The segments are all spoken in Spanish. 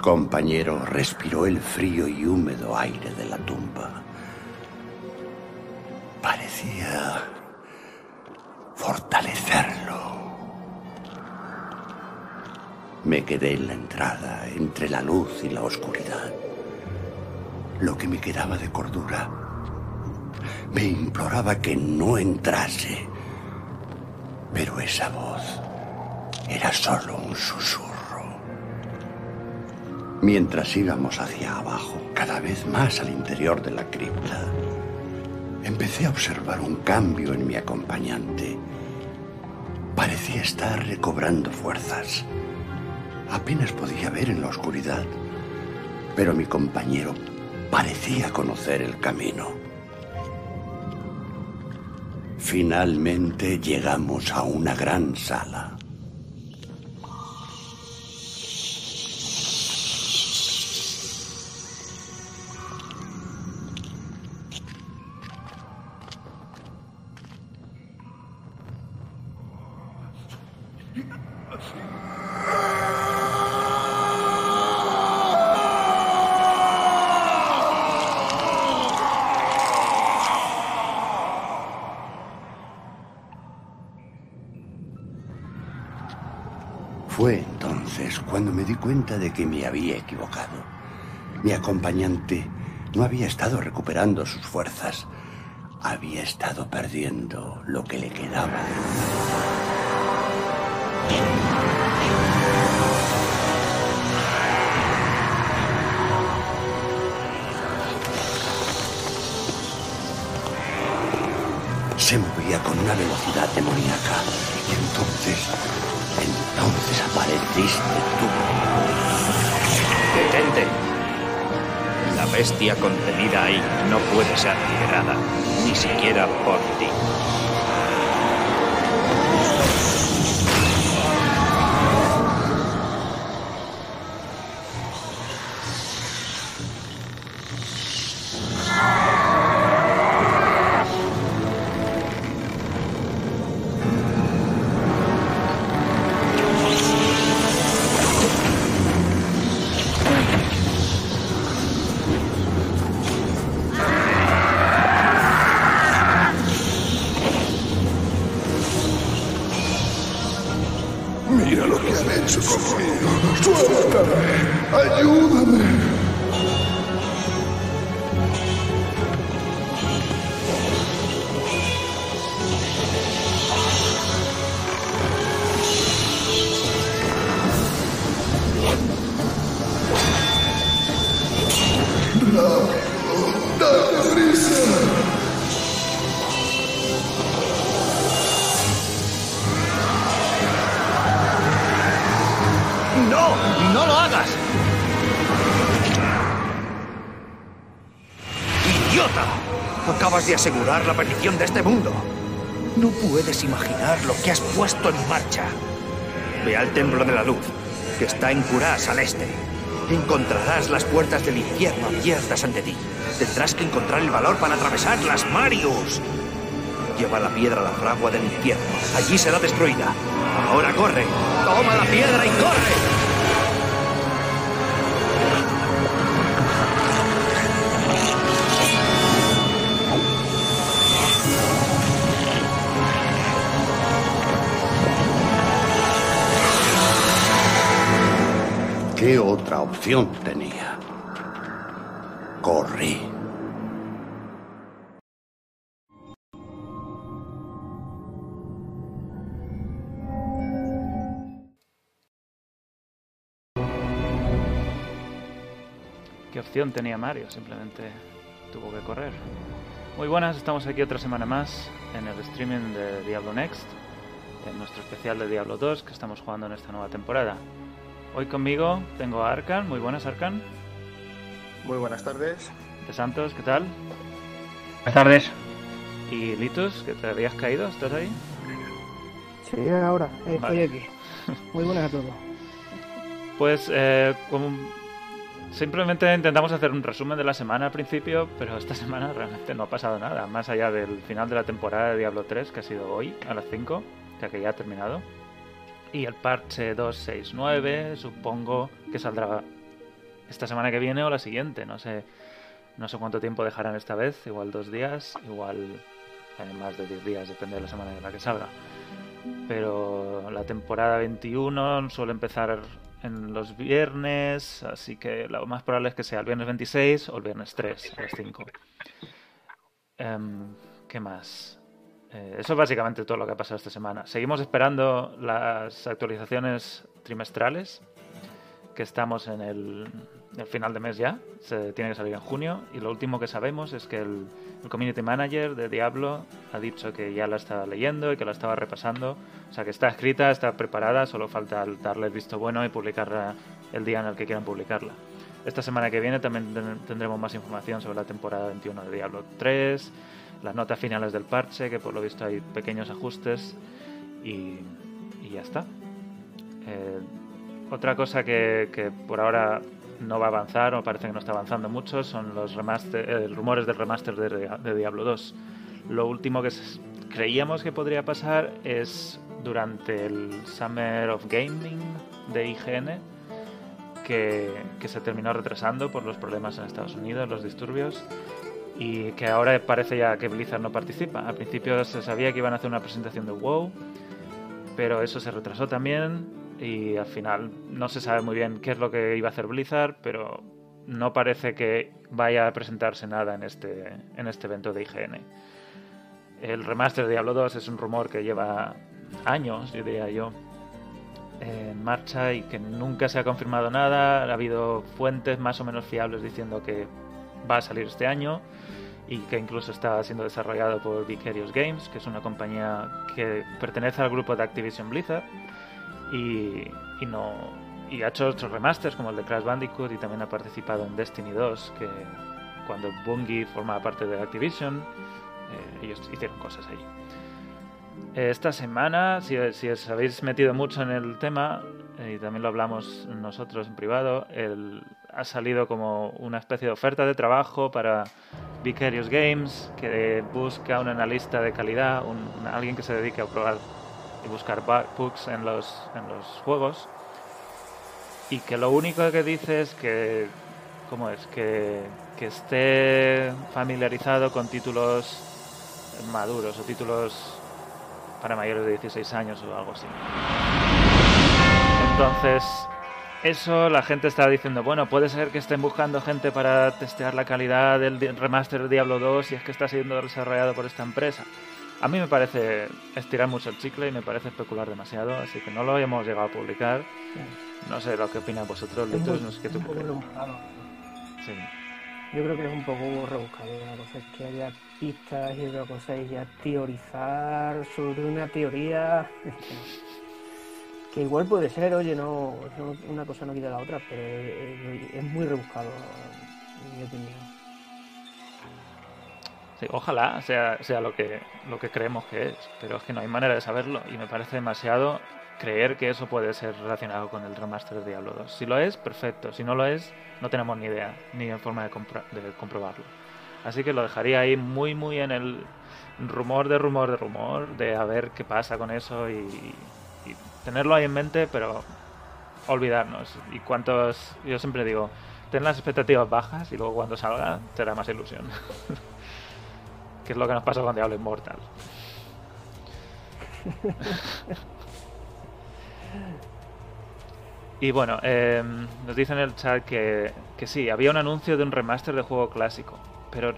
compañero respiró el frío y húmedo aire de la tumba. Parecía fortalecerlo. Me quedé en la entrada, entre la luz y la oscuridad. Lo que me quedaba de cordura me imploraba que no entrase. Pero esa voz era solo un susurro. Mientras íbamos hacia abajo, cada vez más al interior de la cripta, empecé a observar un cambio en mi acompañante. Parecía estar recobrando fuerzas. Apenas podía ver en la oscuridad, pero mi compañero parecía conocer el camino. Finalmente llegamos a una gran sala. Cuenta de que me había equivocado. Mi acompañante no había estado recuperando sus fuerzas. Había estado perdiendo lo que le quedaba Se movía con una velocidad demoníaca. Y entonces, entonces apareciste tú. ¡Detente! La bestia contenida ahí no puede ser liberada, ni siquiera por ti. De asegurar la perdición de este mundo. No puedes imaginar lo que has puesto en marcha. Ve al Templo de la Luz, que está en Curás al este. Encontrarás las puertas del infierno abiertas ante ti. Tendrás que encontrar el valor para atravesarlas, Marius. Lleva la piedra a la fragua del infierno. Allí será destruida. Ahora corre. Toma la piedra y corre. Opción tenía? Corrí. ¿Qué opción tenía Mario? Simplemente tuvo que correr. Muy buenas, estamos aquí otra semana más en el streaming de Diablo Next, en nuestro especial de Diablo 2 que estamos jugando en esta nueva temporada. Hoy conmigo tengo a Arkan. Muy buenas, Arkan. Muy buenas tardes. De Santos, ¿qué tal? Buenas tardes. Y Litus, que te habías caído, ¿estás ahí? Sí, ahora, eh, estoy Vale. aquí. Muy buenas a todos. Pues eh, como simplemente intentamos hacer un resumen de la semana al principio, pero esta semana realmente no ha pasado nada, más allá del final de la temporada de Diablo 3, que ha sido hoy a las 5, o sea que ya ha terminado. Y el parche 269 supongo que saldrá esta semana que viene o la siguiente. No sé, no sé cuánto tiempo dejarán esta vez, igual dos días, igual más de 10 días, depende de la semana en la que salga. Pero la temporada 21 suele empezar en los viernes, así que lo más probable es que sea el viernes 26 o el viernes 3 a las 5. Em, ¿Qué más? Eh, eso es básicamente todo lo que ha pasado esta semana. Seguimos esperando las actualizaciones trimestrales, que estamos en el, final de mes ya, se tiene que salir en junio, y lo último que sabemos es que el, el, community manager de Diablo ha dicho que ya la estaba leyendo y que la estaba repasando, o sea que está escrita, está preparada, solo falta darle el visto bueno y publicarla el día en el que quieran publicarla. Esta semana que viene también tendremos más información sobre la temporada 21 de Diablo 3, las notas finales del parche, que por lo visto hay pequeños ajustes y, ya está. Eh, otra cosa que, por ahora no va a avanzar o parece que no está avanzando mucho son los remaster, rumores del remaster de, Diablo 2. Lo último que creíamos que podría pasar es durante el Summer of Gaming de IGN, que, que, se terminó retrasando por los problemas en Estados Unidos, los disturbios, y que ahora parece ya que Blizzard no participa. Al principio se sabía que iban a hacer una presentación de WoW, pero eso se retrasó también y al final no se sabe muy bien qué es lo que iba a hacer Blizzard, pero no parece que vaya a presentarse nada en este, en este evento de IGN. El remaster de Diablo 2 es un rumor que lleva años, yo diría yo, en marcha y que nunca se ha confirmado nada. Ha habido fuentes más o menos fiables diciendo que va a salir este año y que incluso está siendo desarrollado por Vicarious Games, que es una compañía que pertenece al grupo de Activision Blizzard y, no y ha hecho otros remasters como el de Crash Bandicoot y también ha participado en Destiny 2, que cuando Bungie formaba parte de Activision, eh, ellos hicieron cosas ahí. Esta semana, si, si, os habéis metido mucho en el tema, y también lo hablamos nosotros en privado, el, ha salido como una especie de oferta de trabajo para Vicarious Games, que busca un analista de calidad, un, alguien que se dedique a probar y buscar bugs en los, en los juegos. Y que lo único que dice es que, ¿cómo es? Que, que esté familiarizado con títulos maduros o títulos para mayores de 16 años o algo así. Entonces, eso la gente está diciendo, bueno, puede ser que estén buscando gente para testear la calidad del remaster de Diablo 2 y es que está siendo desarrollado por esta empresa. A mí me parece estirar mucho el chicle y me parece especular demasiado, así que no lo hemos llegado a publicar. No sé lo que opinan vosotros, Litus, no sé qué tú. Sí. Yo creo que es un poco rebuscado. Una cosa es que haya pistas y otra cosa es ya teorizar sobre una teoría. Que igual puede ser, oye, no, una cosa no quita la otra, pero es, muy rebuscado, en mi opinión. Sí, ojalá sea, sea lo, que, lo que creemos que es, pero es que no hay manera de saberlo y me parece demasiado creer que eso puede ser relacionado con el remaster de Diablo 2. Si lo es, perfecto. Si no lo es, no tenemos ni idea, ni en forma de, de comprobarlo. Así que lo dejaría ahí muy, muy en el rumor de rumor de rumor, de a ver qué pasa con eso y, tenerlo ahí en mente, pero olvidarnos. Y cuántos, yo siempre digo, ten las expectativas bajas y luego cuando salga te da más ilusión. que es lo que nos pasa con Diablo Immortal. y bueno, em, nos dice en el chat que, que sí, había un anuncio de un remaster de juego clásico, pero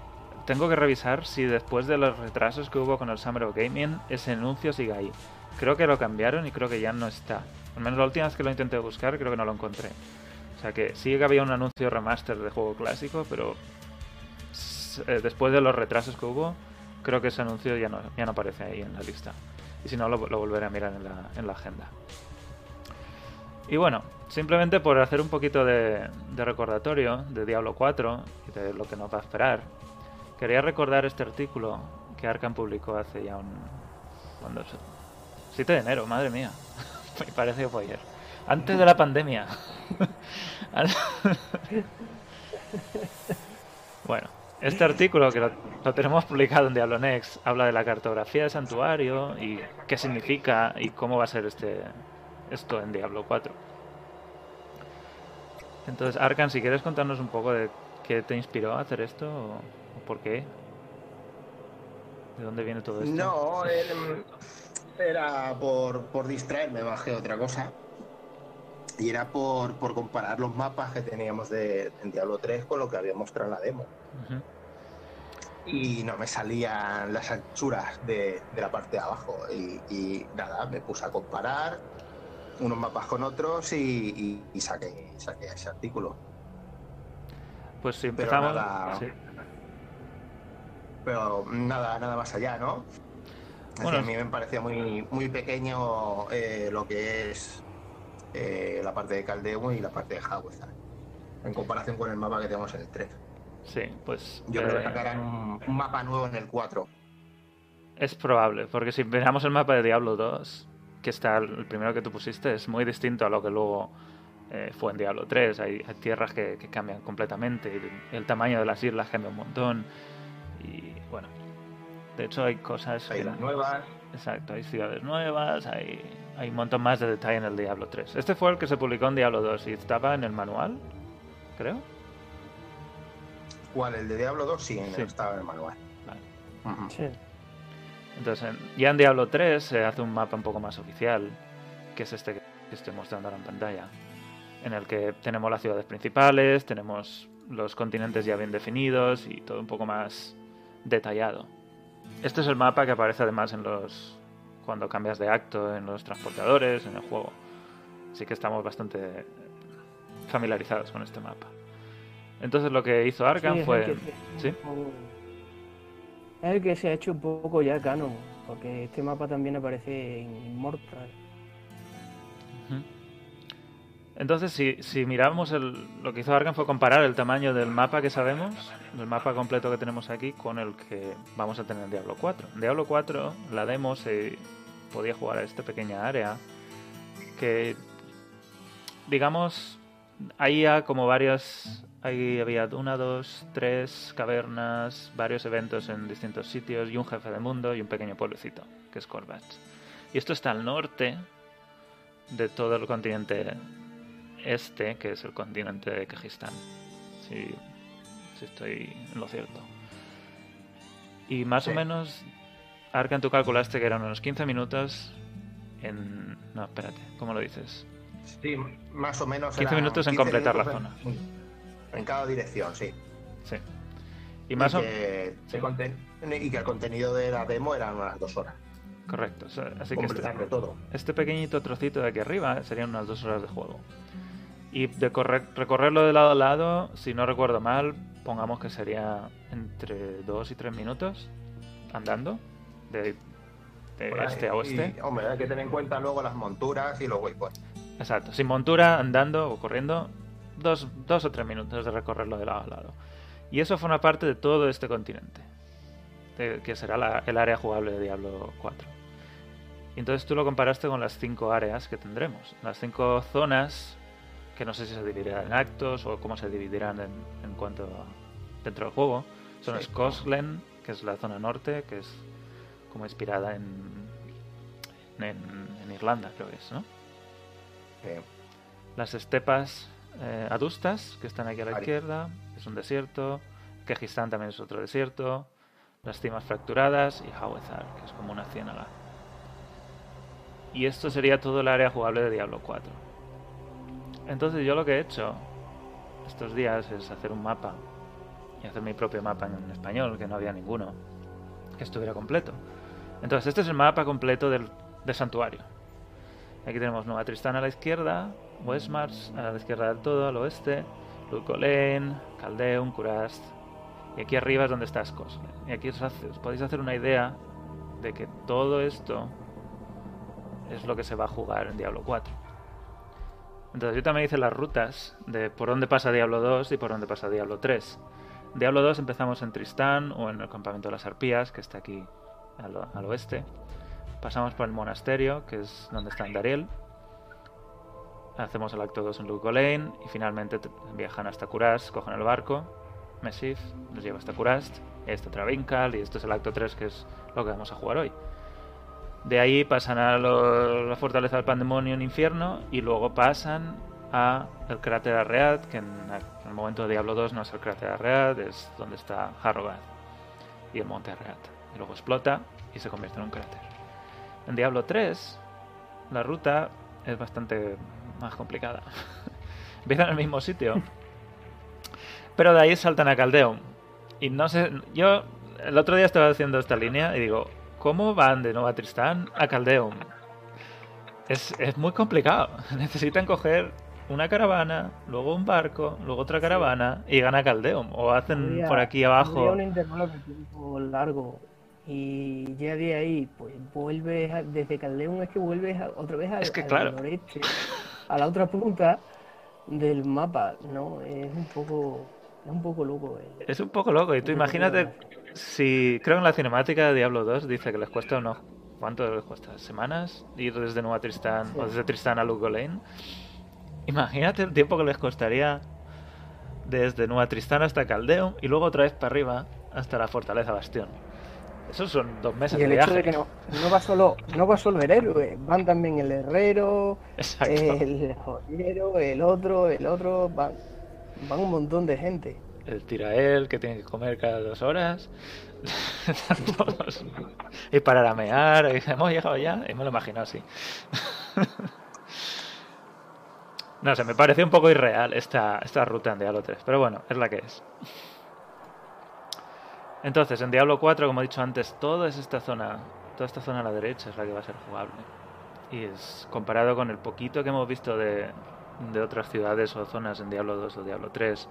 tengo que revisar si después de los retrasos que hubo con el Summer of Gaming, ese anuncio sigue ahí. Creo que lo cambiaron y creo que ya no está. Al menos la última vez que lo intenté buscar creo que no lo encontré. O sea que sí que había un anuncio remaster de juego clásico, pero eh, después de los retrasos que hubo, creo que ese anuncio ya no, aparece ahí en la lista. Y si no, lo, volveré a mirar en la, en la, agenda. Y bueno, simplemente por hacer un poquito de, de, recordatorio de Diablo 4 y de lo que nos va a esperar, quería recordar este artículo que Arkham publicó hace ya un... cuando 7 de enero, madre mía. Me parece que fue ayer. Antes de la pandemia. bueno, este artículo que lo, tenemos publicado en Diablo Next habla de la cartografía de santuario y qué significa y cómo va a ser este esto en Diablo 4. Entonces, Arkan, si quieres contarnos un poco de qué te inspiró a hacer esto o, o por qué. ¿De dónde viene todo esto? No, em, era por, por distraerme más que otra cosa. Y era por, por comparar los mapas que teníamos de, en Diablo 3 con lo que había mostrado en la demo. Y no me salían las anchuras de, de la parte de abajo. Y, y nada, me puse a comparar unos mapas con otros y, y- y saqué, saqué ese artículo. Pues si Pero empezamos. nada- sí. Pero nada, nada más allá, ¿no? Bueno. a mí me parecía muy, muy pequeño eh, lo que es eh, la parte de Caldeum y la parte de Hawthorne, en comparación con el mapa que tenemos en el 3. Sí, pues. Yo creo eh, que sacarán un, un mapa nuevo en el 4. Es probable, porque si miramos el mapa de Diablo 2, que está el primero que tú pusiste, es muy distinto a lo que luego eh, fue en Diablo 3. Hay, hay tierras que, que cambian completamente, el tamaño de las islas cambia un montón. Y bueno, de hecho hay cosas. Hay que- las nuevas. Exacto, hay ciudades nuevas, hay, hay un montón más de detalle en el Diablo 3. Este fue el que se publicó en Diablo 2 y estaba en el manual, creo. ¿Cuál? ¿El de Diablo 2? Sí, en- Sí. estaba en el manual. Vale. Sí. Entonces, en- ya en Diablo 3 se hace un mapa un poco más oficial, que es este que estoy mostrando ahora en pantalla, en el que tenemos las ciudades principales, tenemos los continentes ya bien definidos y todo un poco más detallado. Este es el mapa que aparece además en los cuando cambias de acto en los transportadores, en el juego. Así que estamos bastante familiarizados con este mapa. Entonces lo que hizo Arkham Sí, fue... el ¿Sí? Es el que se ha hecho un poco ya canon, porque este mapa también aparece en Immortal. Ujú. Entonces, si, miramos el, lo que hizo Arkham fue comparar el tamaño del mapa que sabemos, el mapa completo que tenemos aquí, con el que vamos a tener en Diablo 4. En Diablo 4, la demo se podía jugar a esta pequeña área que, digamos, ahí ya como varias... Ahí había una, dos, tres cavernas, varios eventos en distintos sitios y un jefe de mundo y un pequeño pueblecito, que es Corvach. Y esto está al norte de todo el continente este, que es el continente de Kajistán. Si, si estoy en lo cierto. Y más o menos, Arkan, tú calculaste que eran unos 15 minutos en... No, espérate, ¿cómo lo dices? Sí, más o menos. 15 eran minutos en 15 completar la En, en cada dirección, sí. Sí. Y más o que, sí. conten- y que el contenido de la demo eran unas dos horas. Correcto. o Así que este, todo. este pequeñito trocito de aquí arriba serían unas dos horas de juego. Y de correr, recorrerlo de lado a lado, si no recuerdo mal, pongamos que sería entre 2 y 3 minutos andando de, este a oeste. Y, hombre, hay que tener en cuenta luego las monturas y los waypoints. Exacto, sin montura, andando o corriendo, dos, dos o tres minutos de recorrerlo de lado a lado. Y eso forma parte de todo este continente, de- que será la- el área jugable de Diablo 4. Y entonces tú lo comparaste con las cinco áreas que tendremos, las cinco zonas, que no sé si se dividirán en actos o cómo se dividirán en, en cuanto a dentro del juego. Son Sí. Skoslen, que es la zona norte, que es como inspirada en, en, en Irlanda, creo que es, ¿no? Las estepas eh, adustas, que están aquí a la Ahí. izquierda, es un desierto. Kejistán también es otro desierto. Las cimas fracturadas y Hawezar, que es como una ciénaga. Y esto sería todo el área jugable de Diablo 4. Entonces yo lo que he hecho estos días es hacer un mapa y hacer mi propio mapa en español, que no había ninguno que estuviera completo. Entonces este es el mapa completo del, santuario. Aquí tenemos Nueva Tristán a la izquierda, Westmars a la izquierda del todo, al oeste, Lulcolén, Caldeum, Kurast. Y aquí arriba es donde está Skoslen. Y aquí os, os podéis hacer una idea de que todo esto es lo que se va a jugar en Diablo 4. Entonces yo también hice las rutas de por dónde pasa Diablo 2 y por dónde pasa Diablo 3. Diablo 2 empezamos en Tristán o en el campamento de las arpías, que está aquí al, oeste. Pasamos por el monasterio, que es donde está Dariel. Hacemos el acto 2 en Lugolain y finalmente viajan hasta Kurast, cogen el barco, Mesif, nos lleva hasta Kurast, y ahí está Travinkal y esto es el acto 3 que es lo que vamos a jugar hoy. De ahí pasan a la fortaleza del Pandemonium Infierno y luego pasan a el cráter Arread, que en el momento de Diablo 2 no es el cráter Arread, es donde está Harrogate y el monte Arread. Y luego explota y se convierte en un cráter. En Diablo 3 la ruta es bastante más complicada. Empiezan en el mismo sitio, pero de ahí saltan a Caldeum. Y no sé, yo el otro día estaba haciendo esta línea y digo, ¿cómo van de Nova Tristán a Caldeum? Es, es muy complicado. Necesitan coger una caravana, luego un barco, luego otra caravana y gana Caldeum. O hacen Habría- por aquí abajo. un intervalo de tiempo largo y ya de ahí pues vuelves a- desde Caldeón es que vuelves a- otra vez al, Es que al claro. noreste a la otra punta del mapa no es un poco es un poco loco el- Es un poco loco. Y tú imagínate si creo en la cinemática de Diablo 2 dice que les cuesta unos ¿cuánto les cuesta? ¿Semanas? Ir desde Nueva Tristán Sí. o desde Tristán a Lugolain. Imagínate el tiempo que les costaría desde Nueva Tristán hasta Caldeum y luego otra vez para arriba hasta la fortaleza Bastión. Esos son dos meses y el de hecho viaje. de que no, no va solo no va solo el héroe van también el herrero Exacto. el joyero el otro el otro van van un montón de gente El tirael que tiene que comer cada dos horas. Y parar a mear. y dice, Hemos llegado ya. Y me lo imagino así. No sé, me pareció un poco irreal esta, esta ruta en Diablo 3. Pero bueno, es la que es. Entonces, en Diablo 4, como he dicho antes, toda es esta zona, toda esta zona a la derecha es la que va a ser jugable. Y es comparado con el poquito que hemos visto de, de otras ciudades o zonas en Diablo 2 o Diablo 3,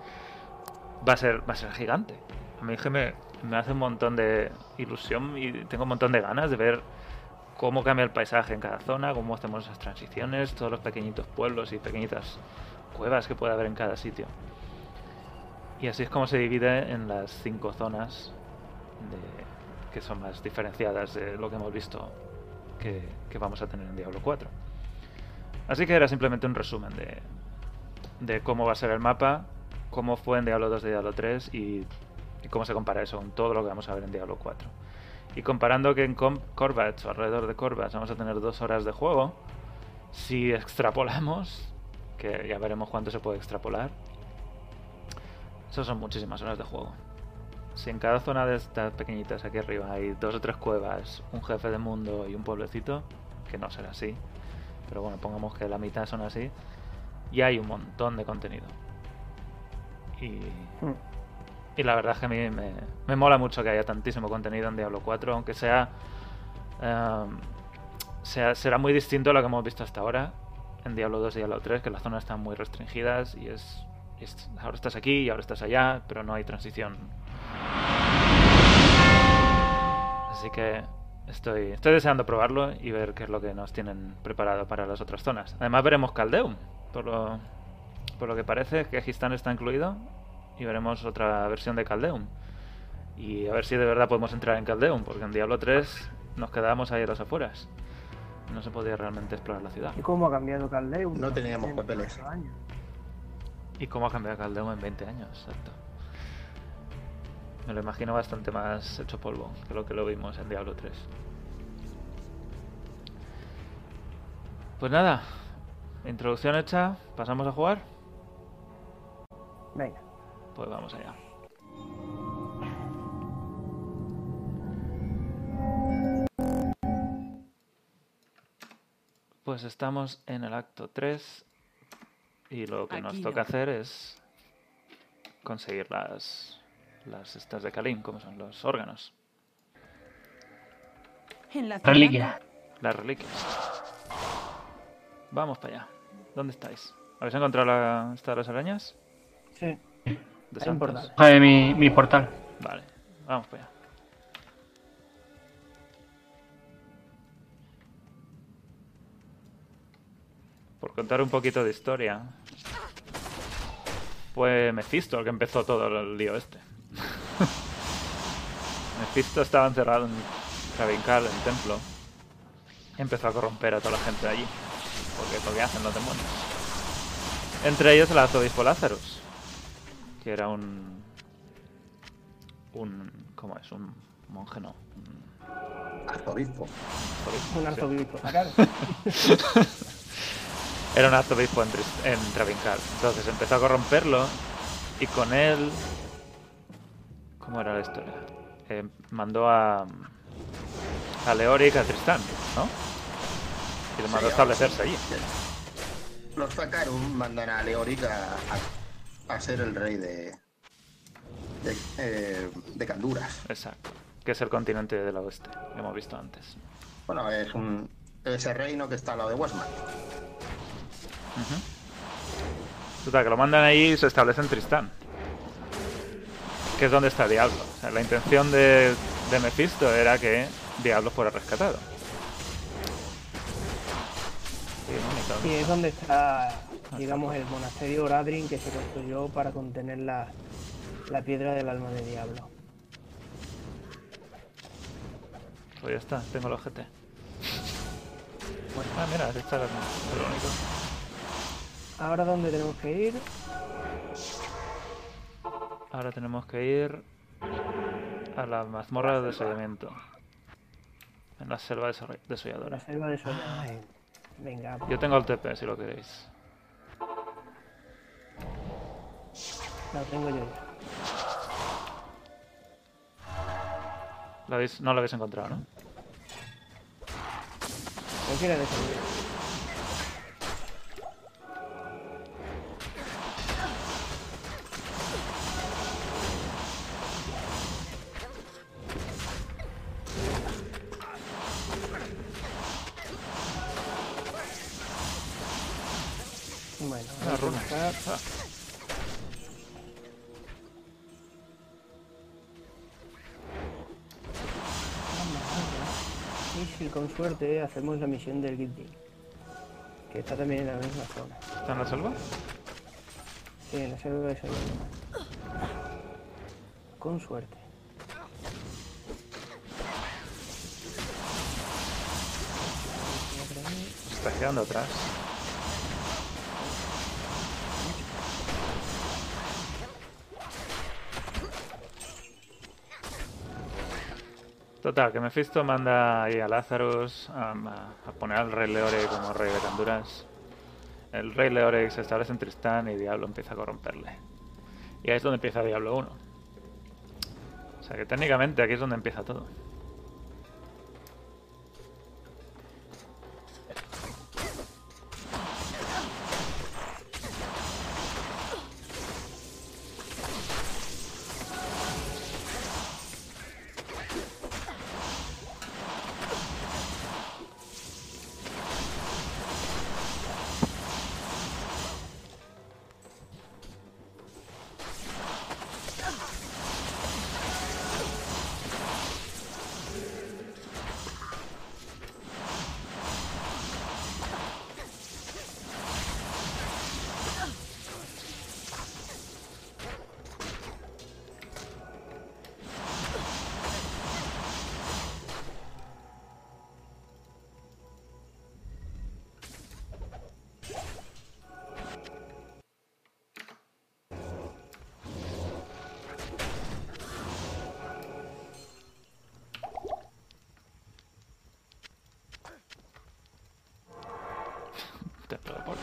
va a ser, va a ser gigante. A mí que me, me hace un montón de ilusión y tengo un montón de ganas de ver cómo cambia el paisaje en cada zona, cómo hacemos esas transiciones, todos los pequeñitos pueblos y pequeñitas cuevas que puede haber en cada sitio. Y así es como se divide en las cinco zonas de- que son más diferenciadas de lo que hemos visto que, que vamos a tener en Diablo 4. Así que era simplemente un resumen de, de cómo va a ser el mapa, cómo fue en Diablo 2 y Diablo 3 y, y cómo se compara eso con todo lo que vamos a ver en Diablo 4. Y comparando que en Corvats o alrededor de Corvats vamos a tener dos horas de juego, si extrapolamos, que ya veremos cuánto se puede extrapolar, eso son muchísimas horas de juego. Si en cada zona de estas pequeñitas aquí arriba hay dos o tres cuevas, un jefe de mundo y un pueblecito, que no será así, pero bueno, pongamos que la mitad son así, y hay un montón de contenido. Y, Hmm. y la verdad es que a mí me, me mola mucho que haya tantísimo contenido en Diablo 4, aunque sea, em, sea- será muy distinto a lo que hemos visto hasta ahora en Diablo 2 y Diablo 3, que las zonas están muy restringidas y es, es- ahora estás aquí y ahora estás allá, pero no hay transición. Así que estoy, estoy deseando probarlo y ver qué es lo que nos tienen preparado para las otras zonas. Además veremos Caldeum, por lo, por lo que parece que Gistán está incluido y veremos otra versión de Caldeum. Y a ver si de verdad podemos entrar en Caldeum, porque en Diablo 3 nos quedábamos ahí a las afueras. No se podía realmente explorar la ciudad. y cómo ha cambiado Caldeum No teníamos en papeles. años. ¿Y cómo ha cambiado Caldeum en 20 años? Exacto. Me lo imagino bastante más hecho polvo que lo que lo vimos en Diablo 3. Pues nada, introducción hecha, pasamos a jugar. venga Pues vamos allá. Pues estamos en el acto 3 y lo que nos toca no. hacer es conseguir las las estas de Kalim, como son los órganos, En la Reliquia. las reliquias. Vamos para allá. ¿Dónde estáis? ¿Habéis encontrado la, esta de las arañas? sí De Hay un portal. Coge mi, mi portal. Vale, vamos para allá. Por contar un poquito de historia, fue Mephisto el que empezó todo el lío este. Mephisto estaba encerrado en Ravincal, en templo, y empezó a corromper a toda la gente de allí. Porque es lo que hacen los demonios. Entre ellos el arzobispo Lazarus, que era un un ¿cómo es? Un monje no, un Arzobispo. arzobispo, un arzobispo era un arzobispo en, en Travincal. Entonces empezó a corromperlo y con él... ¿Cómo era la historia? Eh, mandó a, a Leoric a Tristán, ¿no? Establecerse allí. Los Zakarum mandan a Leoric a, a- a ser el rey de. de, eh, de Canduras. Exacto. Que es el continente del oeste, que hemos visto antes. Bueno, es un. ese reino que está al lado de Westman. Total, que lo mandan ahí y se establece en Tristán. Que es donde está Diablo. O sea, la intención de, de Mephisto era que Diablo fuera rescatado. Sí. Y es donde está, digamos, el monasterio Oradrin que se construyó para contener la, la piedra del alma de diablo. Pues ya está, tengo el ojete. Ah, mira, este está el, único. Ahora, ¿dónde tenemos que ir? Ahora tenemos que ir a la mazmorra de desollamiento. En la selva deso- La desolladora. selva de Soledad. Venga, Yo tengo el TP si lo queréis. la tengo yo ya. ¿Lo habéis- no lo habéis encontrado, ¿no? Cualquiera de esos. Suerte hacemos la misión del Guilty, que está también en la misma zona. ¿Está en la selva? Sí, en la selva de Soledad. Con suerte. Se está quedando atrás. Total, que Mephisto manda ahí a Lazarus a, a- a poner al rey Leore como rey de Canduras. El rey Leore se establece en Tristán y Diablo empieza a corromperle. Y ahí es donde empieza Diablo 1. O sea que técnicamente aquí es donde empieza todo.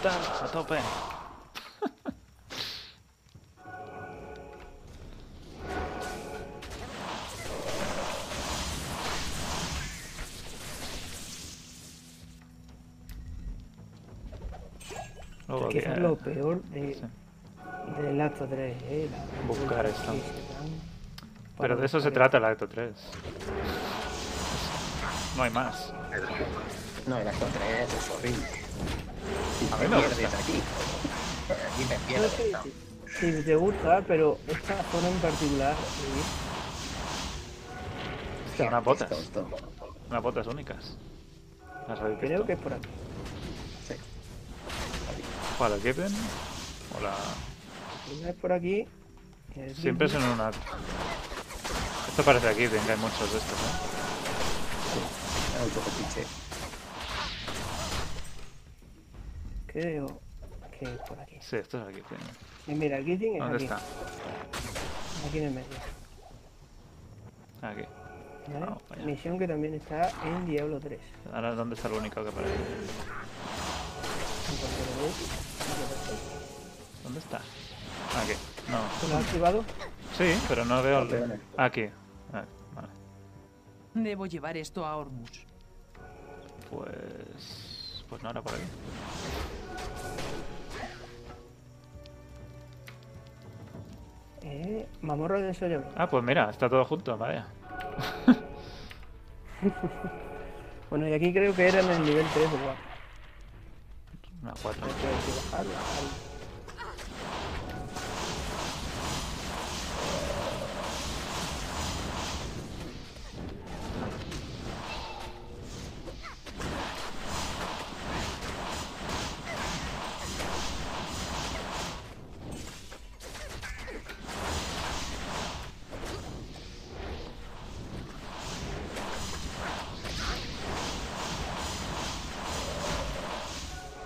Portal, a tope. Luego que es lo peor de, sí. del acto 3, ¿eh? Buscar esto. Pero de eso se trata el acto 3. No hay más. No, el acto 3 es horrible. A mí Te me pierdes gusta. aquí. Aquí te No pierdes. sé ¿no? si, si te gusta, pero esta zona en particular, Hostia, unas botas. Esto, esto. Unas botas únicas. ¿Las habéis creo visto? que es por aquí. Sí. ¿Cuál, el Given? O la... Una es por aquí. Siempre es en una... Esto parece aquí, que hay muchos de estos, ¿eh? Autocopiche. Creo que es por aquí. Sí, esto es aquí. Y mira, el Giting es ¿Dónde aquí. está? Aquí en el medio. Aquí. ¿vale? Misión que también está en Diablo 3. Ahora, ¿dónde está el único que aparece? ¿Dónde está? Aquí. No. ¿Lo has activado? Sí, pero no veo... el- Aquí. Ah, vale. Debo llevar esto a Ormus. Pues... Pues no era por aquí. Eh, mamorro del cerebro. Ah, pues mira, está todo junto, vaya. bueno, y aquí creo que era en el nivel 3 o Una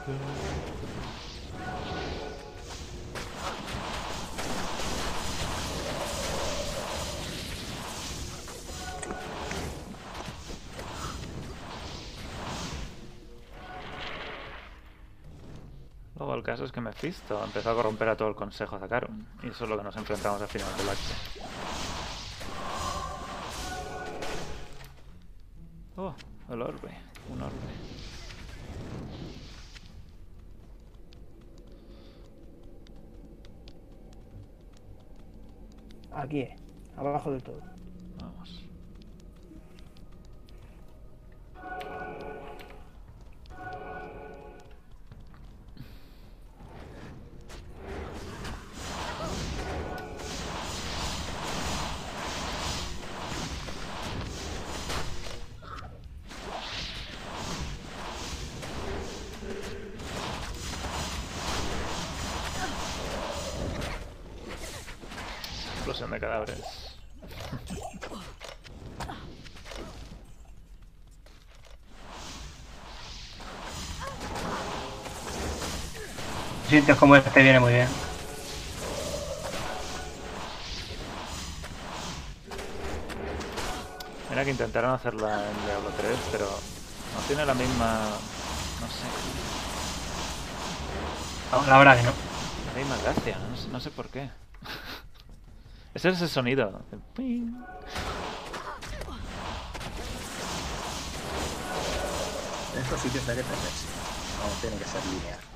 Luego el caso es que Mephisto empezó a corromper a todo el consejo de. Y eso es lo que nos enfrentamos al final del acto. Abajo del todo. Sitios como este viene muy bien. Mira que intentaron hacerla en Diablo 3, pero no tiene la misma... No sé, No, la verdad que no. la misma gracia, no sé, no sé por qué. Ese es ese sonido. ping. En estos sitios hay que tenerse. No tiene que ser lineal.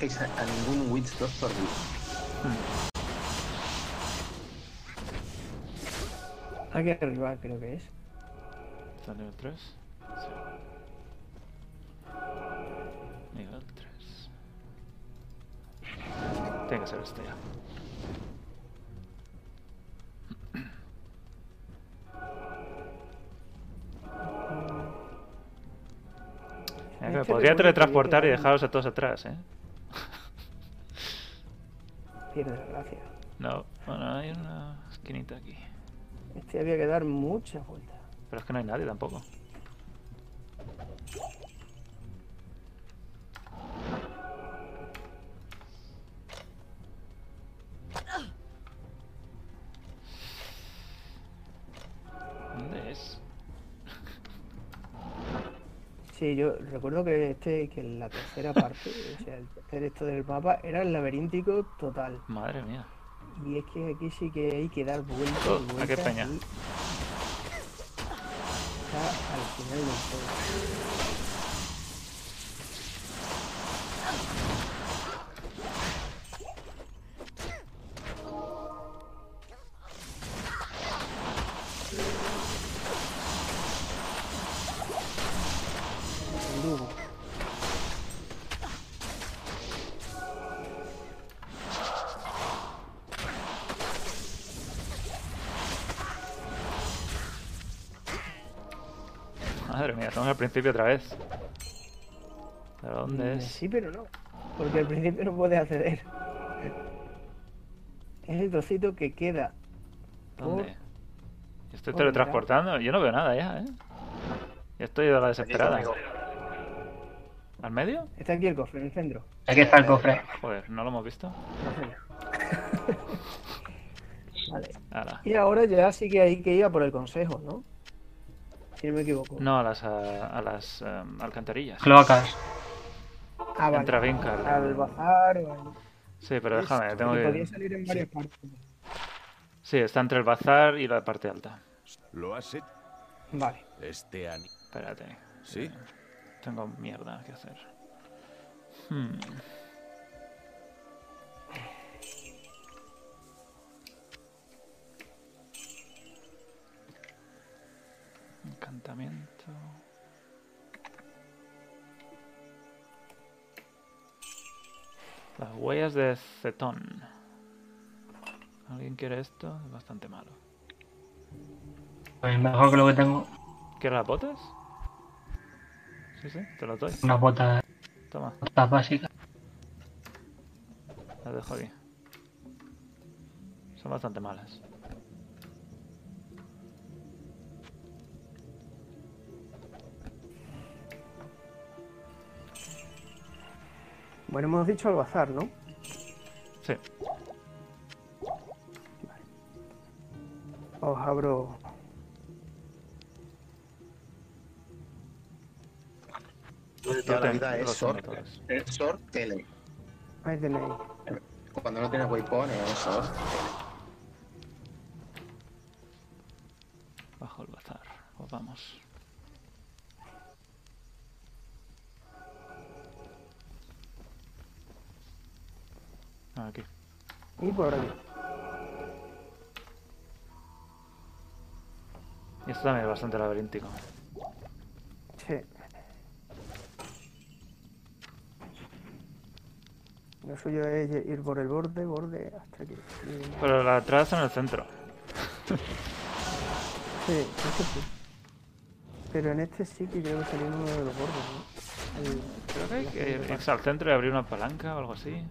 Dejéis a, a ningún Witch Doctor vivo. Aquí arriba creo que es. ¿Está nivel 3? Sí. Nivel 3. Tiene que ser este ya. Podría teletransportar y dejaros a todos atrás, ¿eh? Pierde la gracia. No, bueno, hay una esquinita aquí. Este había que dar muchas vueltas. Pero es que no hay nadie tampoco. Yo recuerdo que este, que la tercera parte, o sea, el tercer esto del mapa era el laberíntico total. Madre mía. Y es que aquí sí que hay que dar vueltas Oh, y Está al final del todo. Principio otra vez. ¿Pero dónde Mm, es? Sí, pero no. Porque al principio no puedes acceder. Es el trocito que queda. ¿Dónde? Estoy Oh, teletransportando. Yo no veo nada ya, ¿eh? Estoy de la desesperada. ¿Al medio? Está aquí el cofre, en el centro. Aquí está el cofre. Joder, ¿no lo hemos visto? Vale. Ahora. Y ahora ya sí que hay que ir a por el consejo, ¿no? Si no me equivoco. No, a las, a, a las em, alcantarillas. Cloacas. Ah, vale. Entra Vincar. Al bazar o al... Sí, pero déjame, tengo que... salir en varias partes. Sí, está entre el bazar y la parte alta. ¿Lo has hecho? Vale. Este ani... Espérate. ¿Sí? Tengo mierda que hacer. Hmm. Huellas de cetón. ¿Alguien quiere esto? Es bastante malo. Pues mejor que lo que tengo. ¿Quieres las botas? Sí, sí, te las doy. Unas botas, Toma, botas básicas. las dejo aquí. Son bastante malas. Bueno, hemos dicho al bazar, ¿no? Sí. Os abro. De toda la vida es los tengo Sor, todos. es Tele. Ahí tenéis. Cuando no tienes waypoint es Sor. Bajo el bazar. Pues vamos. Ah, Aquí. Y por aquí. Y esto también es bastante laberíntico. Sí. Lo suyo es ir por el borde, borde, hasta aquí. Y- Pero la entrada está en el centro. Sí, eso sí. Pero en este sí que creo que uno de los bordes, ¿no? El- Creo que hay que irse al centro y abrir una palanca o algo así.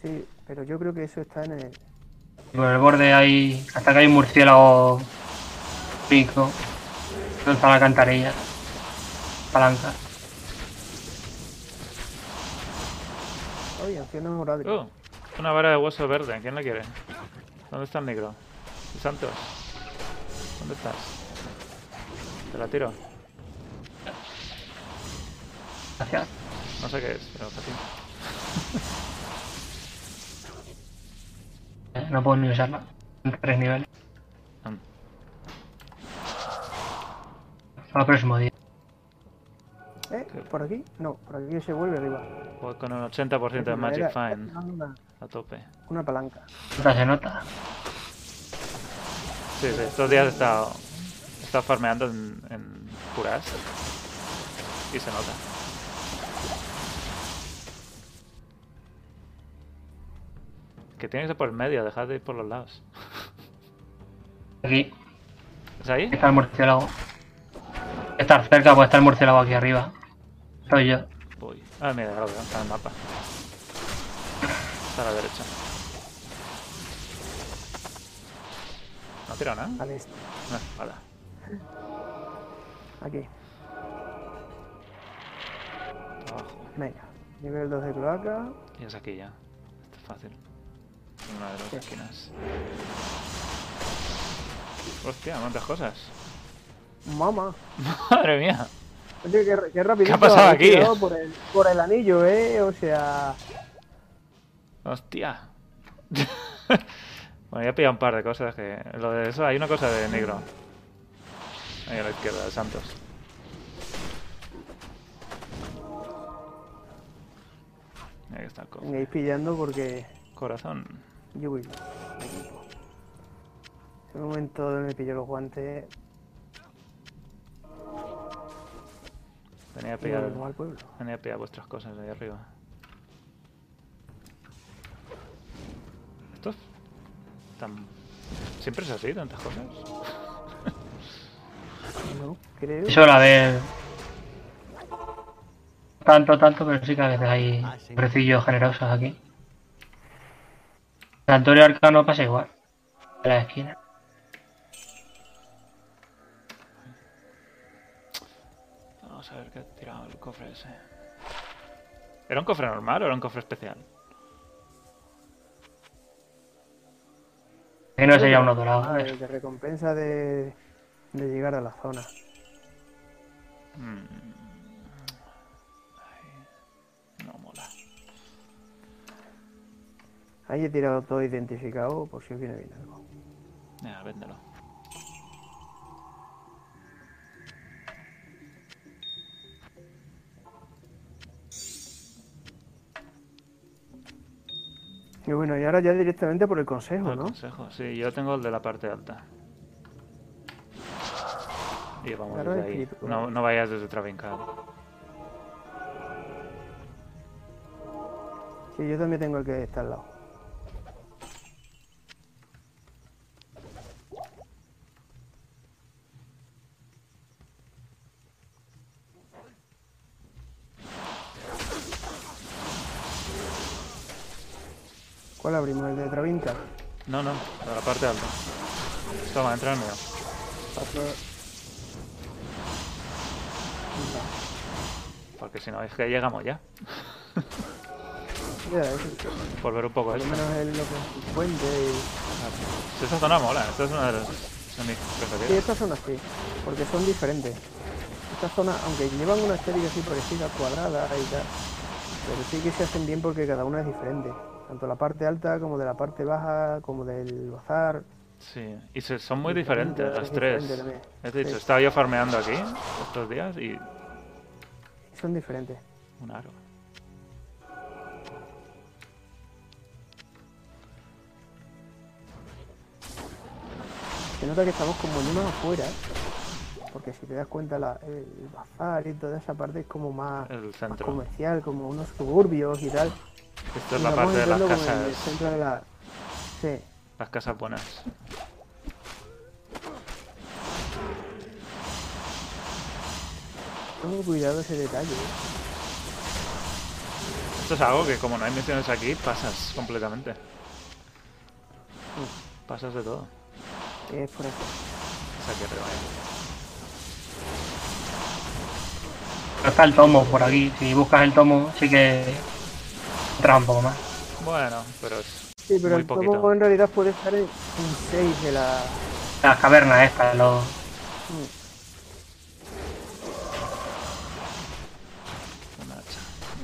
Sí, pero yo creo que eso está en el... Por el borde hay. Hasta que hay un murciélago pico. Donde está la cantarilla. Palanca. Oye, anciano morado. Oh, una vara de hueso verde. ¿Quién la quiere? ¿Dónde está el negro? Santos. ¿Dónde estás? Te la tiro. Gracias. No sé qué es, pero para ti. No puedo ni usarla. En tres niveles. Mm. Para el próximo día. ¿Eh? ¿Por aquí? No, por aquí se vuelve arriba. Voy con un 80% de Magic Era- Find era Una, a tope. una palanca. Nota se nota. Sí, sí, estos días he estado, he estado farmeando en, en curas. Y se nota. Que tiene que ser por el medio, dejad de ir por los lados. Aquí. ¿Es ahí? Está el murciélago. Estar cerca puede estar el murciélago aquí arriba. Soy yo. Voy. Ah, mira, ya lo veo, está en el mapa. Está a la derecha. ¿No ha tirado nada? Al este. No, vale. Aquí. Abajo. Venga. Nivel 2 de cloaca. Y es aquí ya. Esto es fácil. En una de las esquinas. Hostia, cuántas cosas. Mamá. Madre mía. Oye, qué, qué rapidito. ¿Qué ha pasado aquí? Por el, por el anillo, ¿eh? O sea... Hostia. bueno, ya he pillado un par de cosas que... Lo de eso, hay una cosa de negro. Ahí a la izquierda, de Santos. Ahí está el cofre. Vengáis pillando porque Corazón. Yo voy. En un momento donde me pillo los guantes Venía a pillar, vuelvo al pueblo. venía a pillar vuestras cosas de ahí arriba. Esto es tan... ¿Siempre es así, tantas cosas? No, creo. Eso la ver. tanto, tanto, pero sí que a veces hay precillos generosos aquí. Santuario Arcano pasa igual. En la esquina. Vamos a ver qué ha tirado el cofre ese. ¿Era un cofre normal o era un cofre especial? Que no sería uno dorado. El de recompensa de, de llegar a la zona. Mm. Ahí he tirado todo identificado por si os viene bien algo. Véndelo. Y bueno, y ahora ya directamente por el consejo, El ¿no? consejo. Sí, yo tengo el de la parte alta. Y vamos Claro, desde ahí. No, no vayas desde Travincal. Sí, yo también tengo el que está al lado. ¿Cuál abrimos? ¿El de Travinca? No, no, de la parte alta. Toma, entra el mío. Porque si no, es que llegamos ya. Ya, es Por ver un poco por esto. menos el puente y... Esta zona mola, esta es una de las de mis Sí, estas zonas sí, porque son diferentes. Estas zonas, aunque llevan una estética así parecida, cuadrada y tal, pero sí que se hacen bien porque cada una es diferente. Tanto la parte alta como de la parte baja, como del bazar. Sí, y se- son muy diferentes es las tres. diferente. Es dicho, Sí. estaba yo farmeando aquí estos días y Son diferentes. un aro. Se nota que estamos como en una afuera, porque si te das cuenta la- el bazar y toda esa parte es como más, El más centro. comercial, como unos suburbios y tal. Esta es la parte de las en el casas, centro de la... Sí, las casas buenas. Tengo cuidado ese detalle. ¿eh? Esto es algo que como no hay misiones aquí, pasas completamente. Pasas de todo. Es por eso. Es aquí arriba. ¿eh? Pero está el tomo por aquí. Si buscas el tomo, sí que entras un poco más. Bueno, pero es Sí, pero muy el poquito. tomo en realidad puede estar en 6 de la... Las cavernas estas, los. Una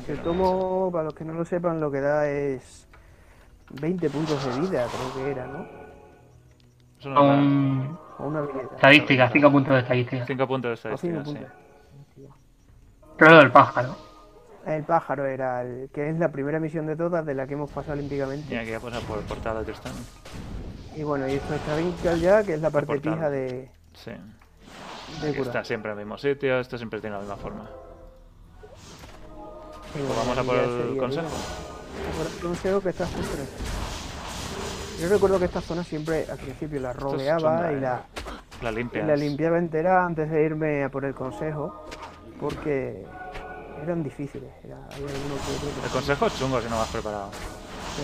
El tomo, para los que no lo sepan, lo que da es 20 puntos de vida, creo que era, ¿no? Eso no. Son O una habilidad. estadísticas, 5 puntos de estadística. Cinco puntos de estadística, sí. puntos. Pero lo del pájaro. El pájaro era el que es la primera misión de todas de la que hemos pasado Y olímpicamente. aquí ya pasa por el portal de Tristán. Y bueno, y esto es Travincal ya, que es la parte pija de, Sí. de está siempre en el mismo sitio, esto siempre tiene la misma forma. Pues bueno, vamos a por el consejo. el consejo que está justo. Yo recuerdo que esta zona siempre al principio la rodeaba y eh. la, La y la limpiaba entera antes de irme a por el consejo, porque eran difíciles. Era, había alguno que otro que- El consejo es chungo si no vas preparado. Sí.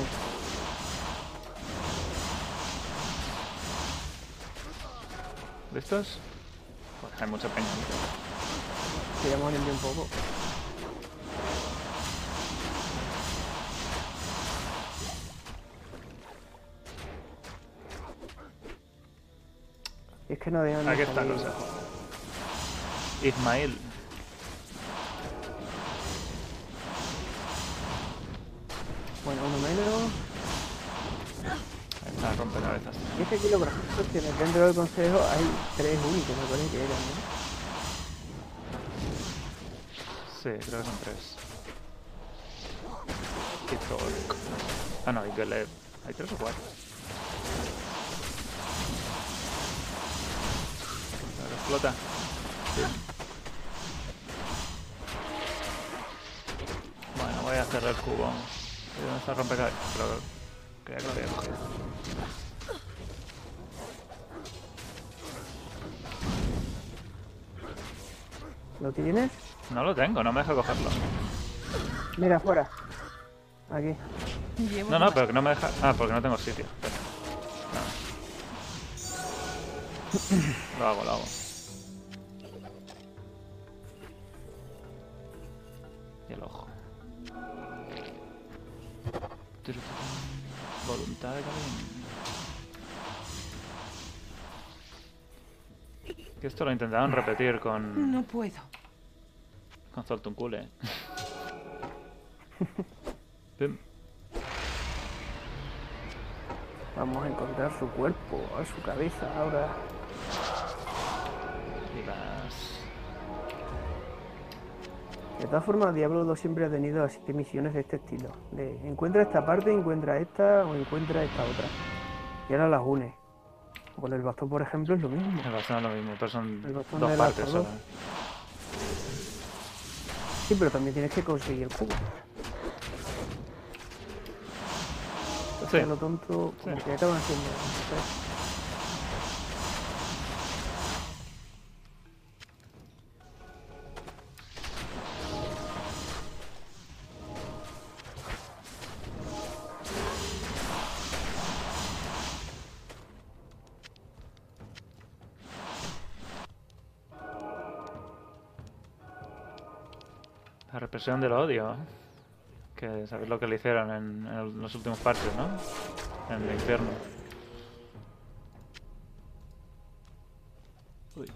¿Listos? Pues hay mucha peña. Que ya hemos limpiado un poco. Es que no dejan de Aquí está el salir. consejo. Ismail. Bueno, uno menos. Ahí está, rompecabezas. Y es que aquí que dentro del consejo hay tres únicos, me parece que eran, ¿no? Sí, creo que son tres. Y Torque. Ah, no, y Geleb. Hay tres o cuatro. Explota. Sí. Bueno, voy a cerrar el cubo. ¿Y ¿Dónde está rompecabezas? Creía que lo había cogido. ¿Lo tienes? No lo tengo, no me deja cogerlo. Mira, afuera. Aquí. Llevo No, no, pero que no me deja. Ah, porque no tengo sitio. Espera. No. Lo hago, lo hago. Voluntad de. Que esto lo intentaron repetir con, No puedo. con Zoltunkule. Pim. Vamos a encontrar su cuerpo, a su cabeza ahora. Todas formas, Diablo 2 siempre ha tenido así misiones de este estilo. De encuentra esta parte, encuentra esta o encuentra esta otra. Y ahora las une. Con el bastón, por ejemplo, es lo mismo. El bastón es lo mismo, pero son dos de partes solo. Sí, pero también tienes que conseguir el cubo. Sí. Lo tonto, como Sí. que acaban. Represión del odio. Que sabéis lo que le hicieron en, los últimos parches, ¿no? En el infierno. Uy.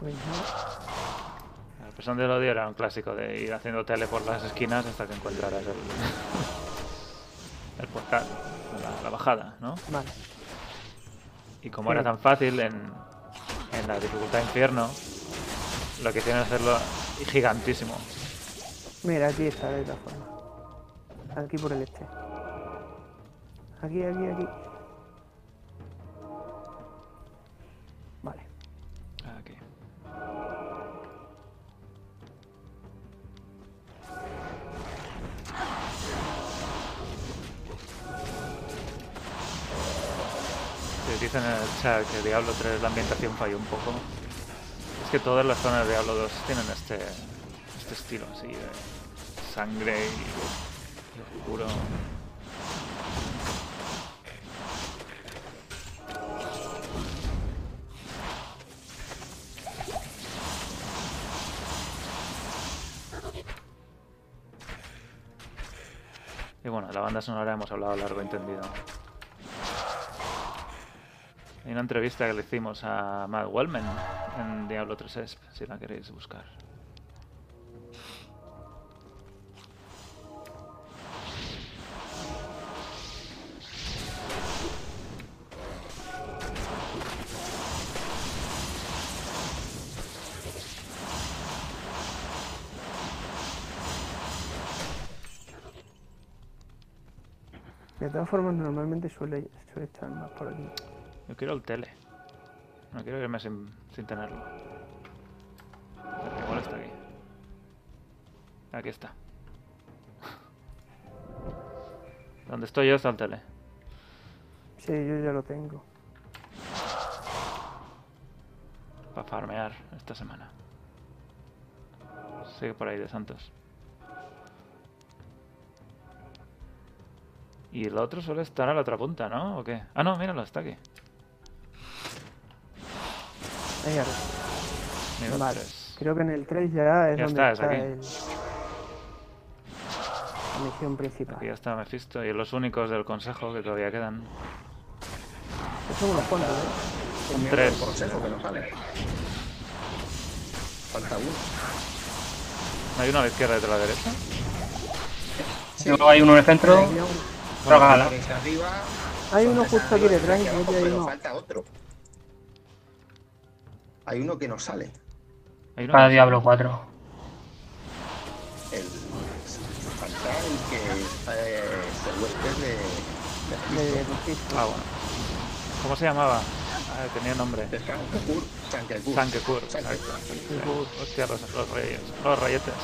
Pues no. La represión del odio era un clásico de ir haciendo tele por las esquinas hasta que encontraras el, el portal, la, la bajada, ¿no? Vale. Y como era tan fácil en, en la dificultad infierno, lo que hicieron es hacerlo gigantísimo. Mira, aquí está de todas formas. Aquí por el este. Aquí, aquí, aquí. Vale. Aquí. Sí, dicen en el chat que Diablo 3 la ambientación falló un poco. Es que todas las zonas de Diablo 2 tienen este, este estilo así de sangre y, oscuro. Y bueno, la banda sonora hemos hablado largo y entendido. Hay una entrevista que le hicimos a Matt Wellman en Diablo 3 ESP, si la queréis buscar. De todas formas, normalmente suele, suele estar más por aquí. Yo quiero el tele. No quiero irme sin, sin tenerlo. Igual está aquí. Aquí está. Donde estoy yo está el tele. Sí, yo ya lo tengo. Para farmear esta semana. Sigue por ahí de Santos. Y el otro suele estar a la otra punta, ¿no? ¿O qué? Ah, no, míralo, está aquí. Ahí arriba. Nivel Vale. 3. Creo que en el 3 ya es Ya donde está, es está, aquí. el- la misión principal. Aquí ya está Mephisto y los únicos del consejo que todavía quedan. Son unos cuantos, ¿eh? Un miembro Tres. del consejo que no sale. Falta uno. ¿No hay uno a la izquierda y otro a la derecha? Si luego hay uno en el centro, Hay arriba. Hay uno justo aquí detrás pero falta otro. Hay uno que no sale. Hay uno Para Diablo 4. El, falta el que eh, es el huésped de, de, de. Mephisto. Ah, bueno. ¿Cómo se llamaba? Ah, tenía nombre. de Sankekur. Sankekur. Sankekur. Hostia, los, los reyes. Los rayetes.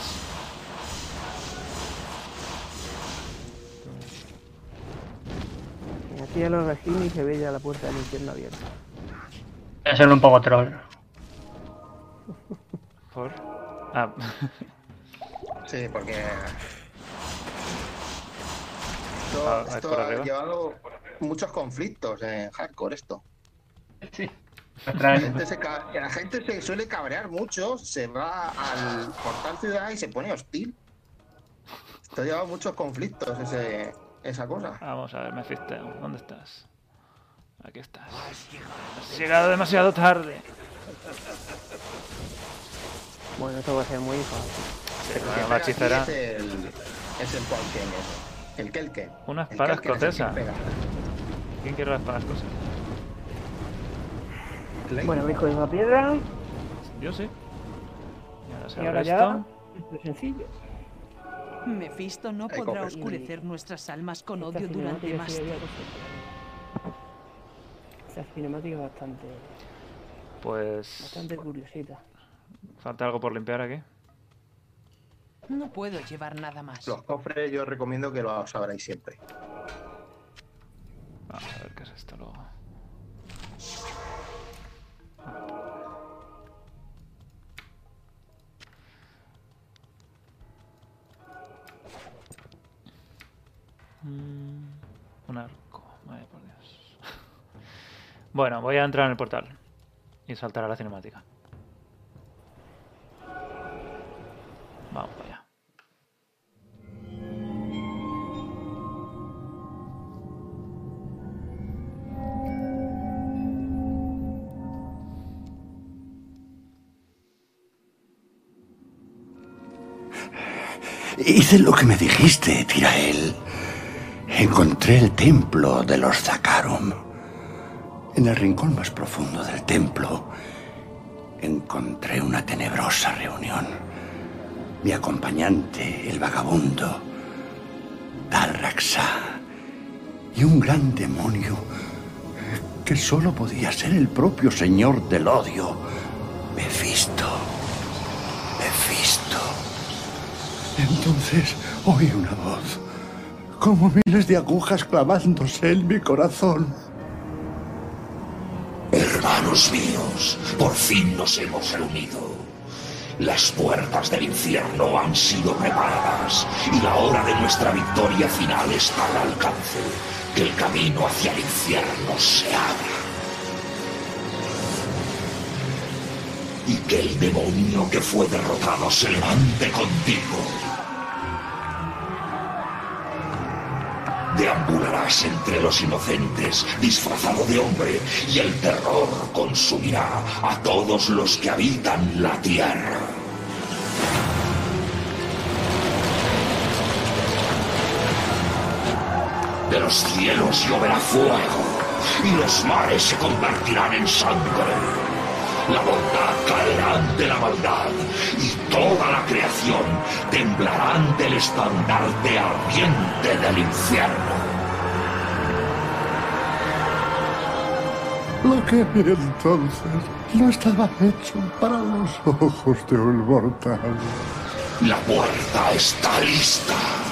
Aquí a los Regini se ve ya la puerta del infierno abierta. Voy a ser un poco troll. ¿Por? Ah. Sí, porque. Ah, Esto, ¿es esto por ha arriba? llevado muchos conflictos en hardcore esto. Sí. La Atrás- gente, se ca- la gente se suele cabrear mucho, se va al portal ciudad y se pone hostil. Esto ha llevado muchos conflictos ese, esa cosa. Vamos a ver, Mephisto, ¿dónde estás? Aquí estás. Has llegado demasiado tarde. Bueno, esto va a ser muy fácil. Sí, la- la hechicera. Es el, es el ese. el Kelken. Una espada escocesa. ¿Quién quiere las palas cosas? Bueno, habéis cogido la piedra Yo sí. Y ahora se y ahora ya. esto. Es sencillo. Mephisto no podrá oscurecer nuestras almas con Esta odio durante más tiempo. Esta cinemática es bastante, Pues. bastante curiosita. Falta algo por limpiar aquí. No puedo llevar nada más. Los cofres yo recomiendo que los abráis siempre. Vamos a ver qué es esto luego. Mm, Un arco, vaya por Dios. Bueno, voy a entrar en el portal y saltar a la cinemática. Vamos allá. Hice lo que me dijiste, Tirael. Encontré el templo de los Zakarum. En el rincón más profundo del templo encontré una tenebrosa reunión. Mi acompañante, el vagabundo, Dalraxa, y un gran demonio que solo podía ser el propio señor del odio, Mefisto. Mefisto. Entonces oí una voz, como miles de agujas clavándose en mi corazón. Hermanos míos, por fin nos hemos reunido. Las puertas del infierno han sido preparadas y la hora de nuestra victoria final está al alcance. Que el camino hacia el infierno se abra. Y que el demonio que fue derrotado se levante contigo. Deambularás entre los inocentes, disfrazado de hombre, y el terror consumirá a todos los que habitan la tierra. De los cielos lloverá fuego, y los mares se convertirán en sangre. La bondad caerá ante la maldad, y toda la creación temblará ante el estandarte ardiente del infierno. Lo que vi entonces no estaba hecho para los ojos de un mortal. La puerta está lista.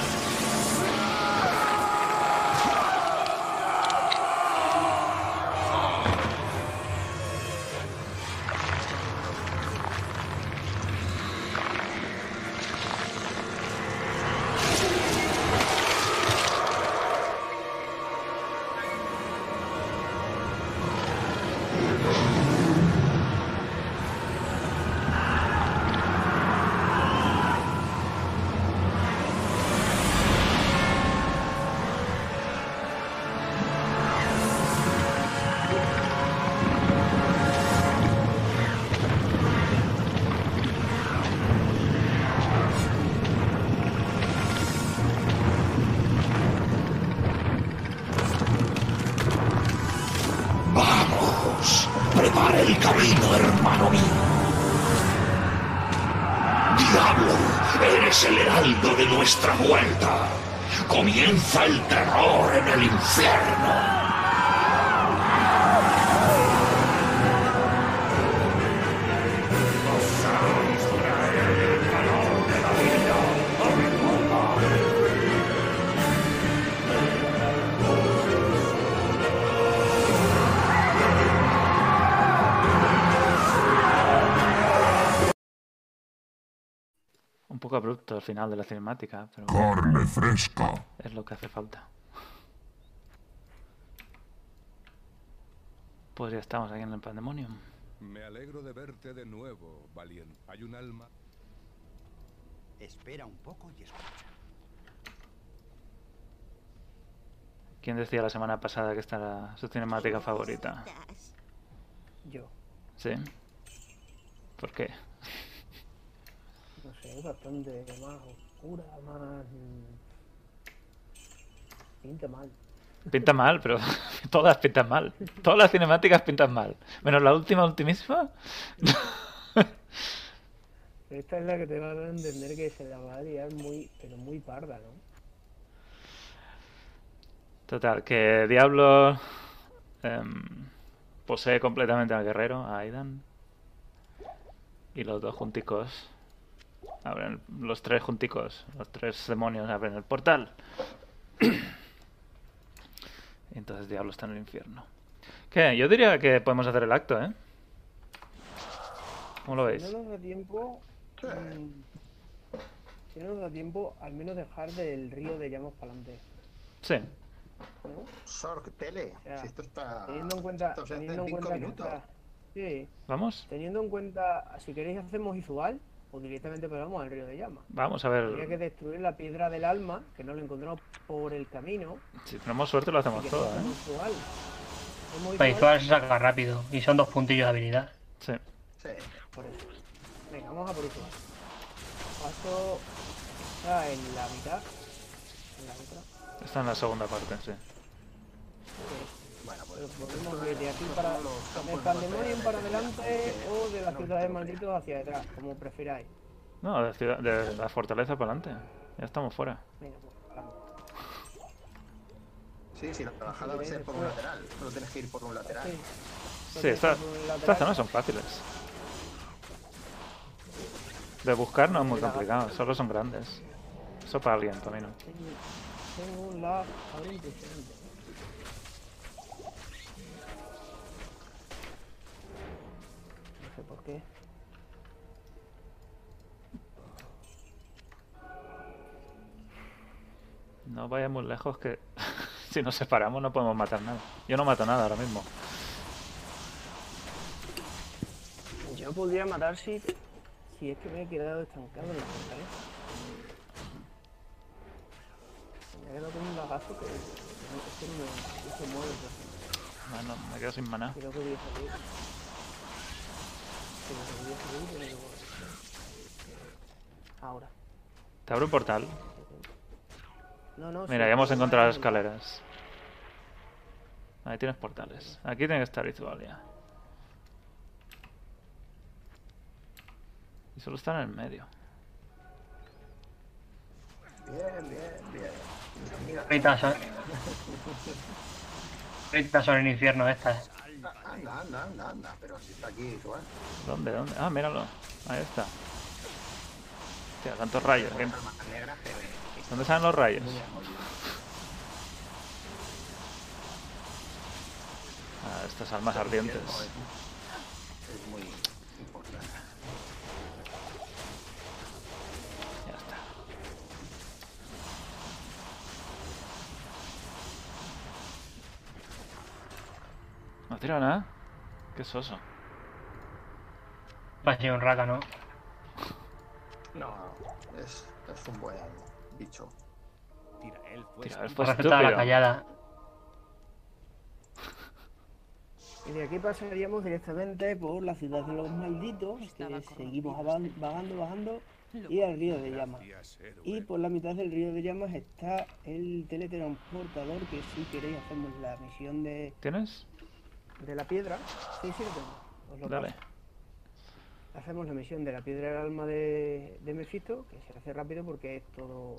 Abrupto el final de la cinemática, pero Carne fresca. es lo que hace falta. Pues ya estamos aquí en el Pandemonium. Me alegro de verte de nuevo, valiente. Hay un alma. Espera un poco y escucha. ¿Quién decía la semana pasada que esta era su cinemática favorita? Yo. ¿Sí? ¿Por qué? Es bastante más oscura, más. mm, Pinta mal. Pinta mal, pero todas pintan mal. Todas las cinemáticas pintan mal. Menos la última, ultimísima. Esta es la que te va a dar a entender que se la va a liar muy, pero muy parda, ¿no? Total, que Diablo em, posee completamente al guerrero, a Aidan. Y los dos junticos abren, los tres junticos, los tres demonios abren el portal. y entonces Diablo está en el infierno. ¿Qué? Yo diría que podemos hacer el acto, ¿eh? ¿Cómo lo Si veis? no nos da tiempo. mm, Si no nos da tiempo, al menos dejar del río de llamas para adelante. Sí. ¿no? Sork, tele. O sea, si esto está. Teniendo en cuenta, esto se hace teniendo en cuenta que minutos. está- Sí, ¿Vamos? teniendo en cuenta, si queréis hacemos Izugal o directamente pegamos al río de llamas. Vamos a Habría que ver. destruir la piedra del alma, que no lo encontramos por el camino. Si tenemos suerte lo hacemos todo, ¿eh? Izugal se saca rápido. Y son dos puntillos de habilidad. Sí. Sí. Por eso. Venga, vamos a por Izugal. Paso está en la mitad. En la otra. Está en la segunda parte, sí. Bueno, Pero podemos ir de aquí para del de Pandemonium para de adelante o de las ciudades malditos hacia detrás, como prefiráis. No, de, ciudad- de la fortaleza para adelante. Ya estamos fuera. Venga, pues, adelante. Sí, sí, la bajada va a ser por un lateral. Solo tienes que ir por un lateral. Sí. Sí, estas zonas son fáciles. De buscar no es muy complicado, solo son grandes. Eso para alguien, para mí no. Tengo un qué. No vayamos lejos que si nos separamos no podemos matar nada. Yo no mato nada ahora mismo. Yo podría matar si, si es que me he quedado estancado en la fortaleza. Me he quedado con un lagazo que, es que no me se mueve. pues. No, no, me quedo sin maná. Creo que voy a salir. Creo que voy a salir, pero no voy. Ahora. Te abro un portal. No, no, Mira, sí, ya hemos encontrado las escaleras. Ahí tienes portales. Aquí tiene que estar Izualia. Y solo están en el medio. Bien, bien, bien. Son. Ahorita son el infierno estas. Anda, anda, anda, anda. Pero si está aquí, igual. ¿Dónde? ¿Dónde? Ah, míralo. Ahí está. Hostia, tantos rayos. ¿qué- negras que ¿Dónde salen los rayos? Ah, estas almas ardientes. es muy No tira nada. Qué soso. Va a ser un raca, ¿no? No, es, es un buen bicho. Tira, él fue Por estúpido. respeto a la callada. Y de aquí pasaríamos directamente por la ciudad de los malditos, que seguimos vagando, bajando, y al río de llamas. Y por la mitad del río de llamas está el teletransportador, que si queréis hacemos la misión de, ¿Tienes? De la piedra. Sí, sí lo tengo. Os lo Dale. paso. Hacemos la misión de la piedra del alma de, de Mephisto, que se hace rápido porque es todo,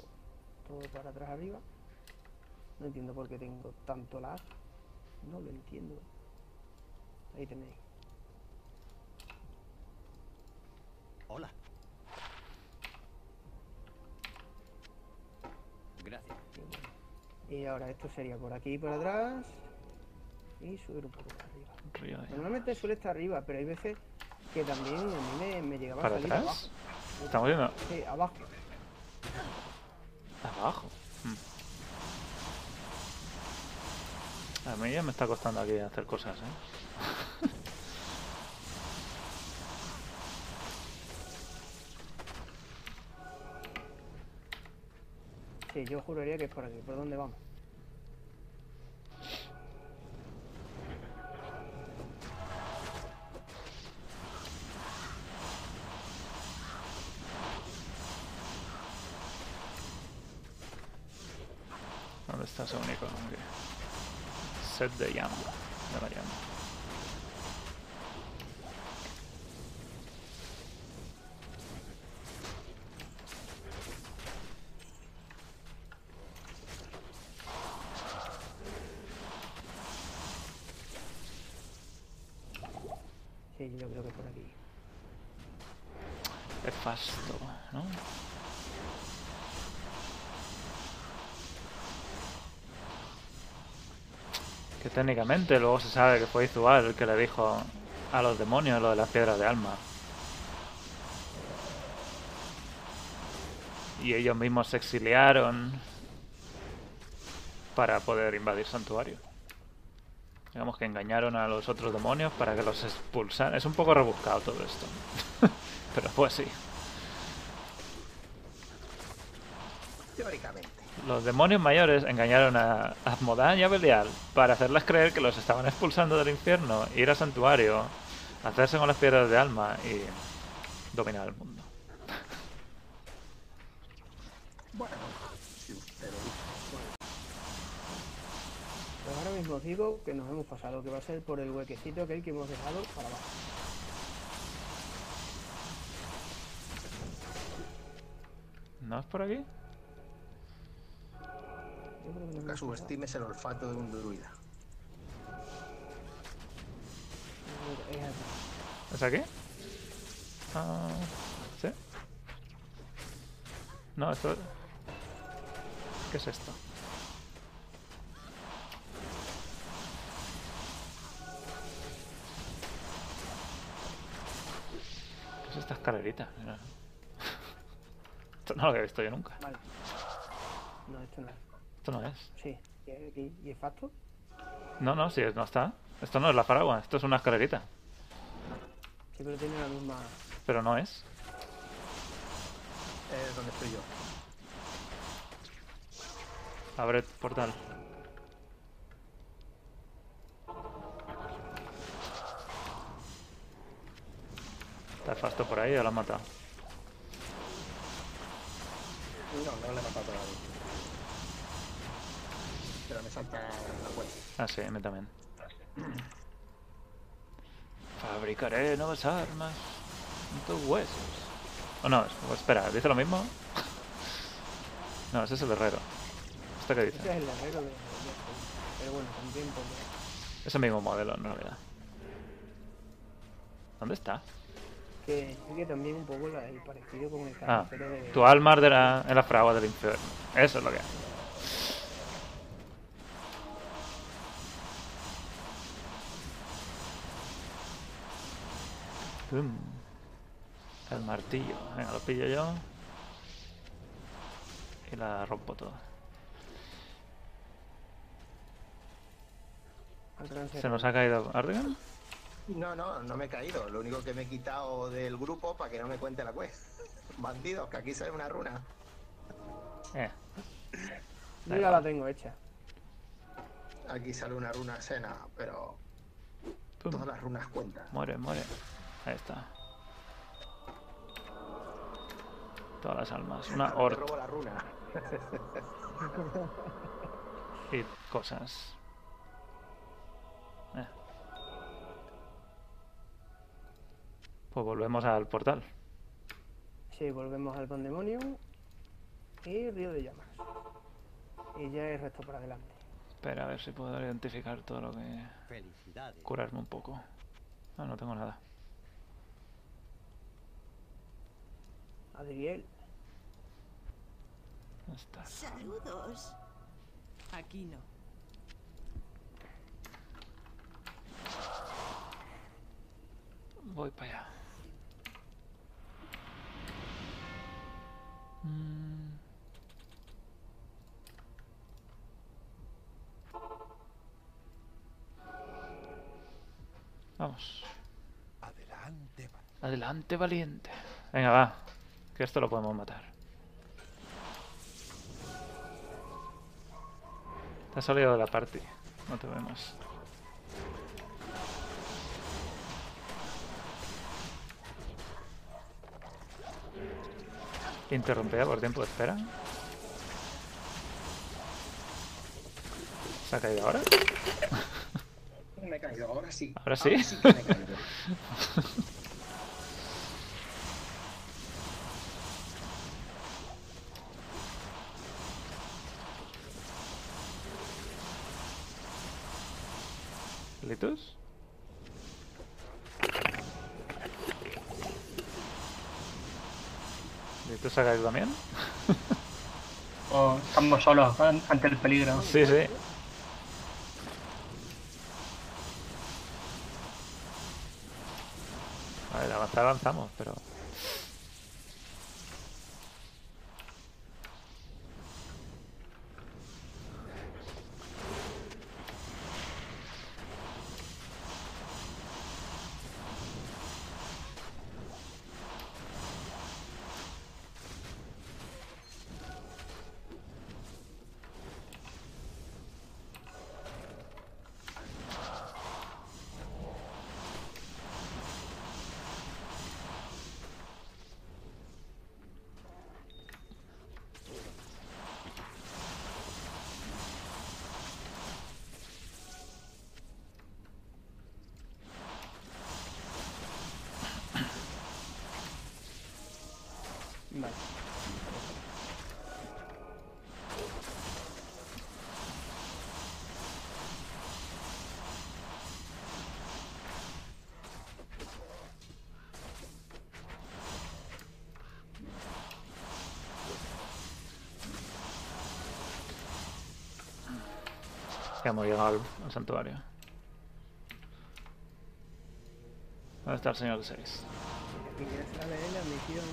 todo para atrás arriba. No entiendo por qué tengo tanto lag. No lo entiendo. Ahí tenéis. Hola. Gracias. Y ahora esto sería por aquí y por atrás. Y subir un poco para arriba. Normalmente suele estar arriba, pero hay veces que también a mí me, me llegaba a ¿Para salir atrás? abajo. ¿Estamos viendo? Sí, abajo. Abajo. Hmm. A mí ya me está costando aquí hacer cosas, ¿eh? Sí, yo juraría que es por aquí. ¿Por dónde vamos? Técnicamente luego se sabe que fue Izual el que le dijo a los demonios lo de las piedras de alma. Y ellos mismos se exiliaron para poder invadir santuario. Digamos que engañaron a los otros demonios para que los expulsaran. Es un poco rebuscado todo esto. Pero pues sí. Los demonios mayores engañaron a Asmodán y a Belial para hacerles creer que los estaban expulsando del infierno, ir al santuario, hacerse con las piedras de alma y dominar el mundo. Bueno, si usted lo dice. Pues ahora mismo os digo que nos hemos pasado, que va a ser por el huequecito aquel que hemos dejado para abajo. ¿No es por aquí? Nunca subestimes el olfato de un druida. Es aquí. Ah, ¿Sí? No, esto... ¿Qué es esto? ¿Qué es esta escalerita? Mira. Esto no lo había visto yo nunca. Vale. No, esto no. Esto no es. Sí. ¿Y, es facto? No, no, sí, no está. Esto no es la faragua, esto es una escalerita. Sí, pero tiene la misma... Pero no es. Es donde estoy yo. Abre portal. Está Fasto por ahí o lo han matado. No, no le he matado todavía. Pero me salta la cuenta. Ah, sí, a mí también. Fabricaré nuevas armas con tus huesos. O no, es- espera, ¿dice lo mismo? No, ese es el herrero. ¿Esto qué Ese dice? es el herrero de... de- Pero bueno, también pondré. Es el mismo modelo en realidad. ¿Dónde está? Que también un poco la- el parecido con el Ah, de... tu alma arderá en la fragua del infierno. Eso es lo que hay. El martillo. Venga, lo pillo yo. Y la rompo toda. ¿Se nos ha caído Ardigan? No, no, no me he caído. Lo único que me he quitado del grupo para que no me cuente la quest. Bandidos, que aquí sale una runa. Eh. Yo ya la tengo hecha. Aquí sale una runa sena, pero Pum. todas las runas cuentan. Muere, muere. Ahí está. Todas las almas. Una Te hort robo la runa. y cosas. Eh. Pues volvemos al portal. Sí, volvemos al Pandemonium y Río de Llamas. Y ya es resto para adelante. Espera, a ver si puedo identificar todo lo que... Felicidades. Curarme un poco. Ah, no tengo nada. Adriel. Está. Saludos. Aquí no. Voy para allá. Mm. Vamos. Adelante, valiente. Venga, va. Que esto lo podemos matar. Te has salido de la party. No te vemos. Interrumpida por tiempo de espera. ¿Se ha caído ahora? Me he caído, ahora sí. ¿Ahora sí? que me he caído. ¿Litus? ¿Litus se ha caído también? O estamos solos an- ante el peligro. Sí, sí. A ver, avanzar avanzamos, pero... Vale. Ya hemos llegado al, al santuario. ¿Dónde está el señor de 6? Aquí ya sale la misión.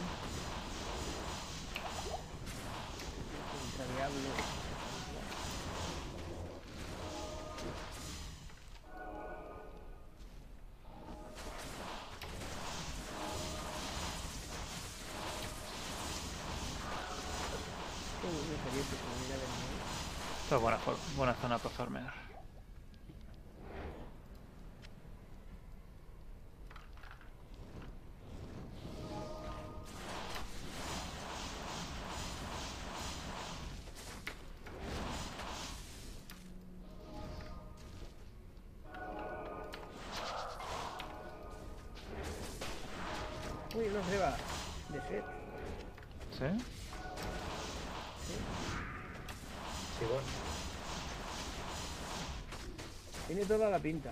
Toda la pinta.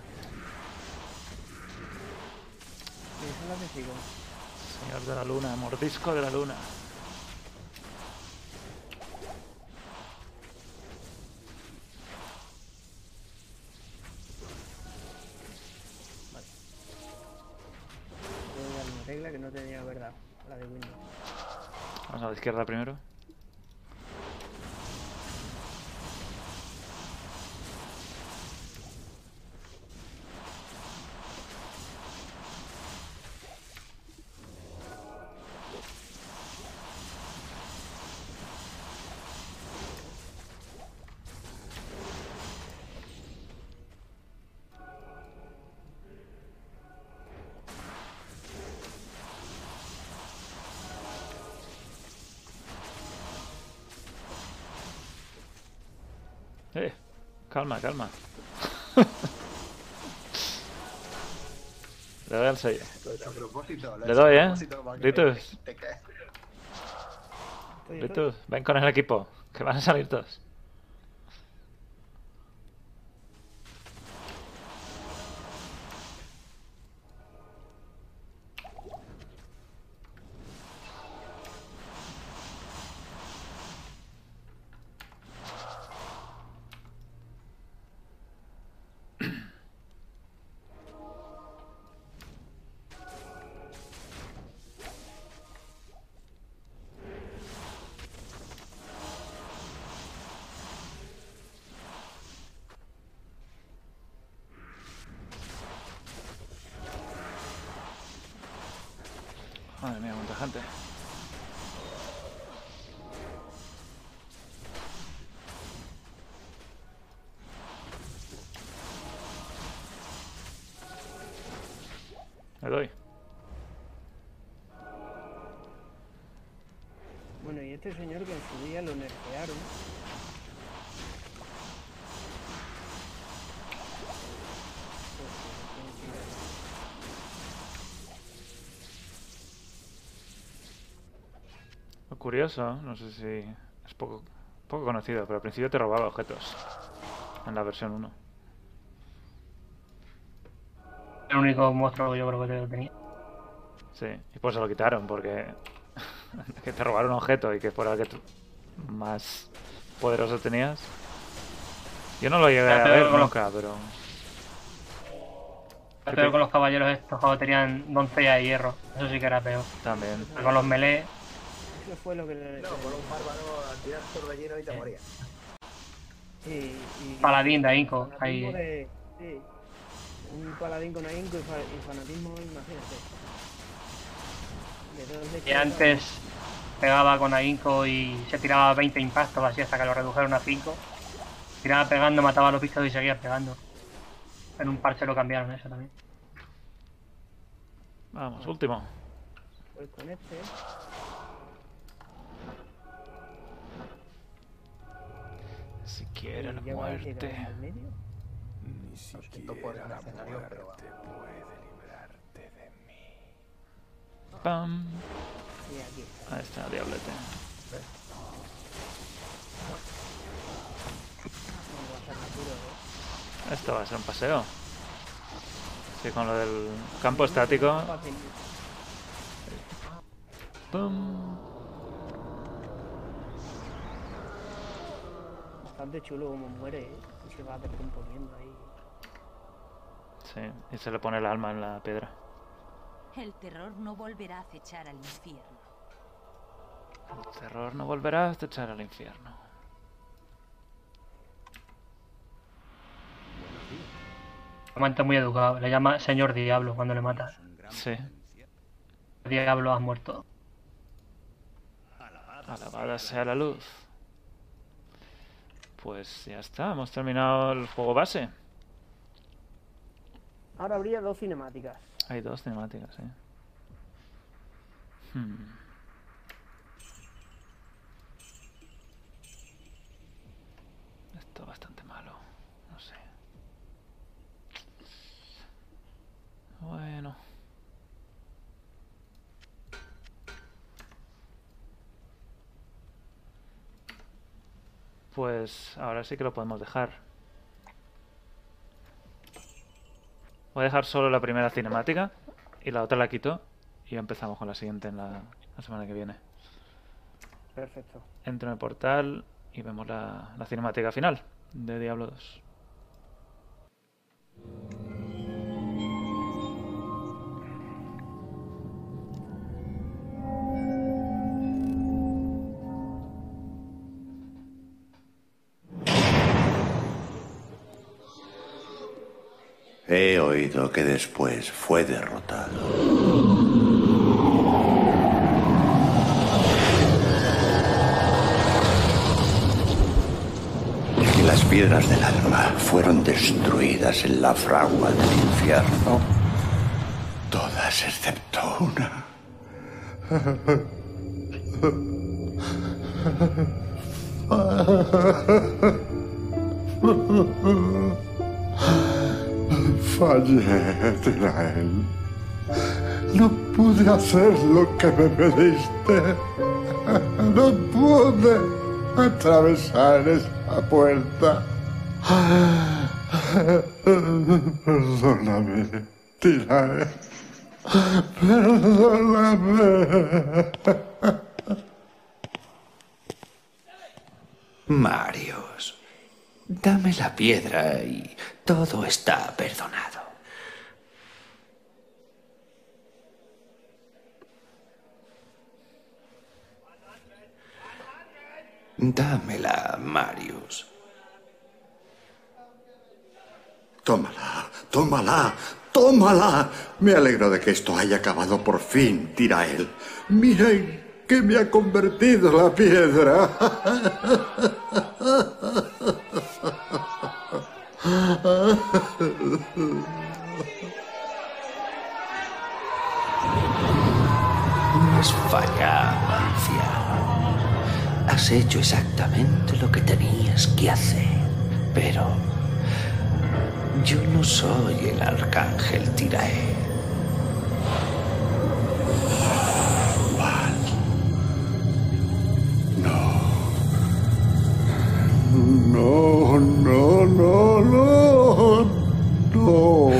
Y son las de Sigón. Señor de la luna, mordisco de la luna. Voy a dar una regla que no tenía verdad. La de Windows. Vamos a la izquierda primero. Calma, calma. Le doy al 6. Lo he hecho a propósito. lo he Le doy, ¿eh? Ritus. Ritus, ven con el equipo, que van a salir todos. Este señor que en su día lo nerfearon. Lo curioso, no sé si es poco, poco conocido, pero al principio te robaba objetos en la versión 1. El único monstruo que yo creo que tenía. Sí, y pues se lo quitaron porque que te robaron un objeto y que fuera el que tú más poderoso tenías. Yo no lo llegué a ver veo con los- nunca, pero te veo con los caballeros estos juegos tenían doncella de hierro. Eso sí que era peor. también. Pero Con los melee, Eso fue lo que le. No, con un bárbaro al tirar torbellino y te morías. Sí, y, paladín de Inco. fanatismo Ahí. de- sí. Un paladín con ahínco y, fa- y fanatismo, imagínate. Que antes pegaba con ahínco y se tiraba 20 impactos así hasta que lo redujeron a 5. Tiraba pegando, mataba a los bichos y seguía pegando. En un parche lo cambiaron eso también. Vamos, último. Pues con este. Si quiere la muerte. Ni siquiera la muerte puede. Pam. Ahí está, diablete. Esto va a ser un paseo. Sí, con lo del campo estático. Pum. Bastante chulo como muere, ¿eh? Y se va descomponiendo ahí. Sí, y se le pone el alma en la piedra. El terror no volverá a acechar al infierno. El terror no volverá a echar al infierno. Comenta muy educado. Le llama Señor Diablo cuando le mata. Sí. Diablo has muerto. Alabada sea la luz. Pues ya está, hemos terminado el juego base. Ahora habría dos cinemáticas. Hay dos cinemáticas, ¿eh? Hmm. Esto es bastante malo. No sé. Bueno. Pues ahora sí que lo podemos dejar. Voy a dejar solo la primera cinemática y la otra la quito y empezamos con la siguiente en la, la semana que viene. Perfecto. Entro en el portal y vemos la, la cinemática final de Diablo 2. He oído que después fue derrotado. Que las piedras del alma fueron destruidas en la fragua del infierno. Todas excepto una. Fallé, Tirael. No pude hacer lo que me pediste. No pude atravesar esa puerta. Perdóname, Tirael. Perdóname. Marios, dame la piedra y todo está perdonado. Dámela, Marius. Tómala, tómala. tómala. Me alegro de que esto haya acabado por fin, Tirael. Mira en qué me ha convertido la piedra. No has fallado, anciano. Has hecho exactamente lo que tenías que hacer. Pero yo no soy el arcángel Tirae. No, no, no, no. No.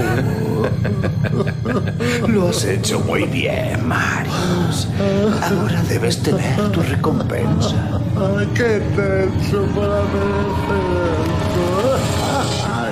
Lo has hecho muy bien, Marius. Ahora debes tener tu recompensa. ¡Qué tenso para merecer esto!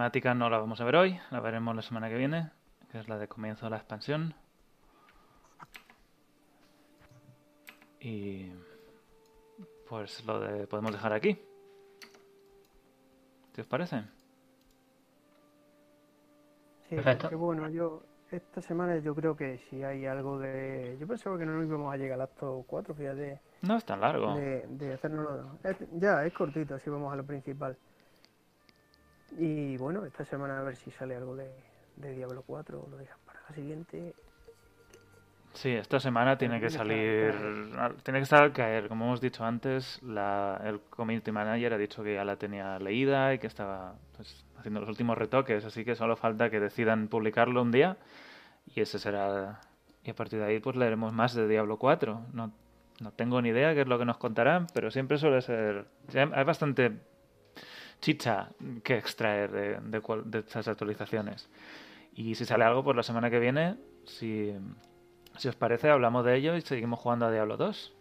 Cinemática no la vamos a ver hoy, la veremos la semana que viene, que es la de comienzo de la expansión. Y pues lo de podemos dejar aquí. ¿Qué os parece? Sí, Perfecto. bueno, yo esta semana yo creo que si hay algo de... Yo pensaba que no nos íbamos a llegar al acto 4, fíjate, No es tan largo. de, de hacernos... Ya, es cortito, así vamos a lo principal. Y bueno, esta semana a ver si sale algo de, de Diablo 4 o lo dejan para la siguiente. Sí, esta semana tiene que salir, al- tiene que estar al caer. Como hemos dicho antes, la, el community manager ha dicho que ya la tenía leída y que estaba pues, haciendo los últimos retoques, así que solo falta que decidan publicarlo un día y ese será. Y a partir de ahí, pues leeremos más de Diablo 4. No, no tengo ni idea qué es lo que nos contarán, pero siempre suele ser. Hay bastante chicha que extraer de, de, cual- de estas actualizaciones. Y si sale algo, pues la semana que viene, si, si os parece, hablamos de ello y seguimos jugando a Diablo 2.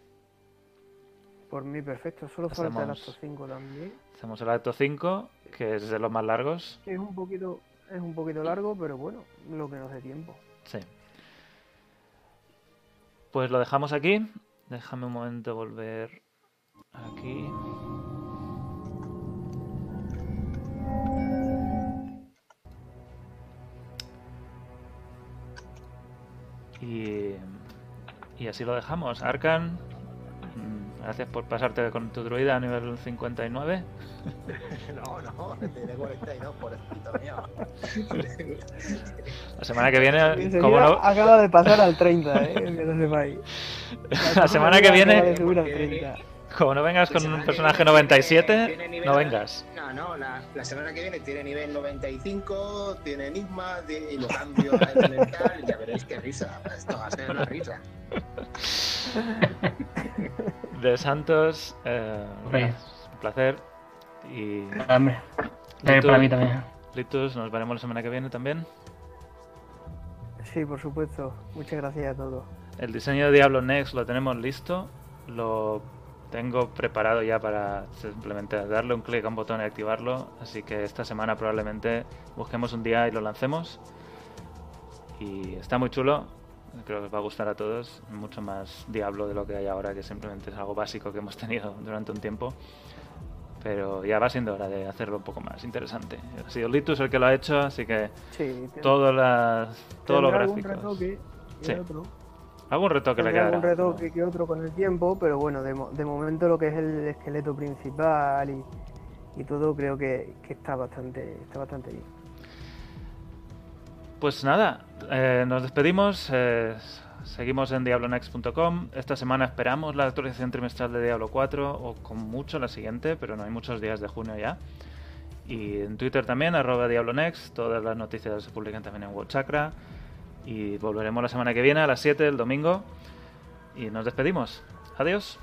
Por mí perfecto, solo falta el acto 5 también. Hacemos el acto 5, que es de los más largos. Es un poquito, es un poquito largo, pero bueno, lo que nos dé tiempo. Sí. Pues lo dejamos aquí. Déjame un momento volver aquí. Y, y así lo dejamos. Arkan, mm, gracias por pasarte con tu druida a nivel 59. No, no, tiene 42 por escrito mío. La semana que viene, como no, Acaba de pasar al 30, eh, que lo sepáis. la semana que Acaba de viene, subir al 30. Como no vengas con un personaje viene 97, tiene- tiene nivel- no vengas. No, no, la, la semana que viene tiene nivel 95, tiene enigma y lo cambio a elemental y ya veréis qué risa. Esto va a ser una risa. De Santos, eh, un placer. Y Hombre, también para mí también. Litus, nos veremos la semana que viene también. Sí, por supuesto. Muchas gracias a todos. El diseño de Diablo Next lo tenemos listo. Lo tengo preparado ya para simplemente darle un clic a un botón y activarlo. Así que esta semana probablemente busquemos un día y lo lancemos. Y está muy chulo. Creo que os va a gustar a todos. Mucho más Diablo de lo que hay ahora, que simplemente es algo básico que hemos tenido durante un tiempo. Pero ya va siendo hora de hacerlo un poco más interesante. Ha sido Litus el que lo ha hecho, así que Sí, todos las, gráficos. retoque y Sí. otro. Algún retoque le quedará. algún retoque que otro con el tiempo, pero bueno, de, mo- de momento lo que es el esqueleto principal y, y todo creo que, que está bastante está bastante bien. Pues nada, eh, nos despedimos. eh, seguimos en diablonext.com. Esta semana esperamos la actualización trimestral de Diablo 4 o con mucho la siguiente, pero no hay muchos días de junio ya. Y en Twitter también, arroba diablonext. Todas las noticias se publican también en WordChakra. Y volveremos la semana que viene a las 7 el domingo. Y nos despedimos. Adiós.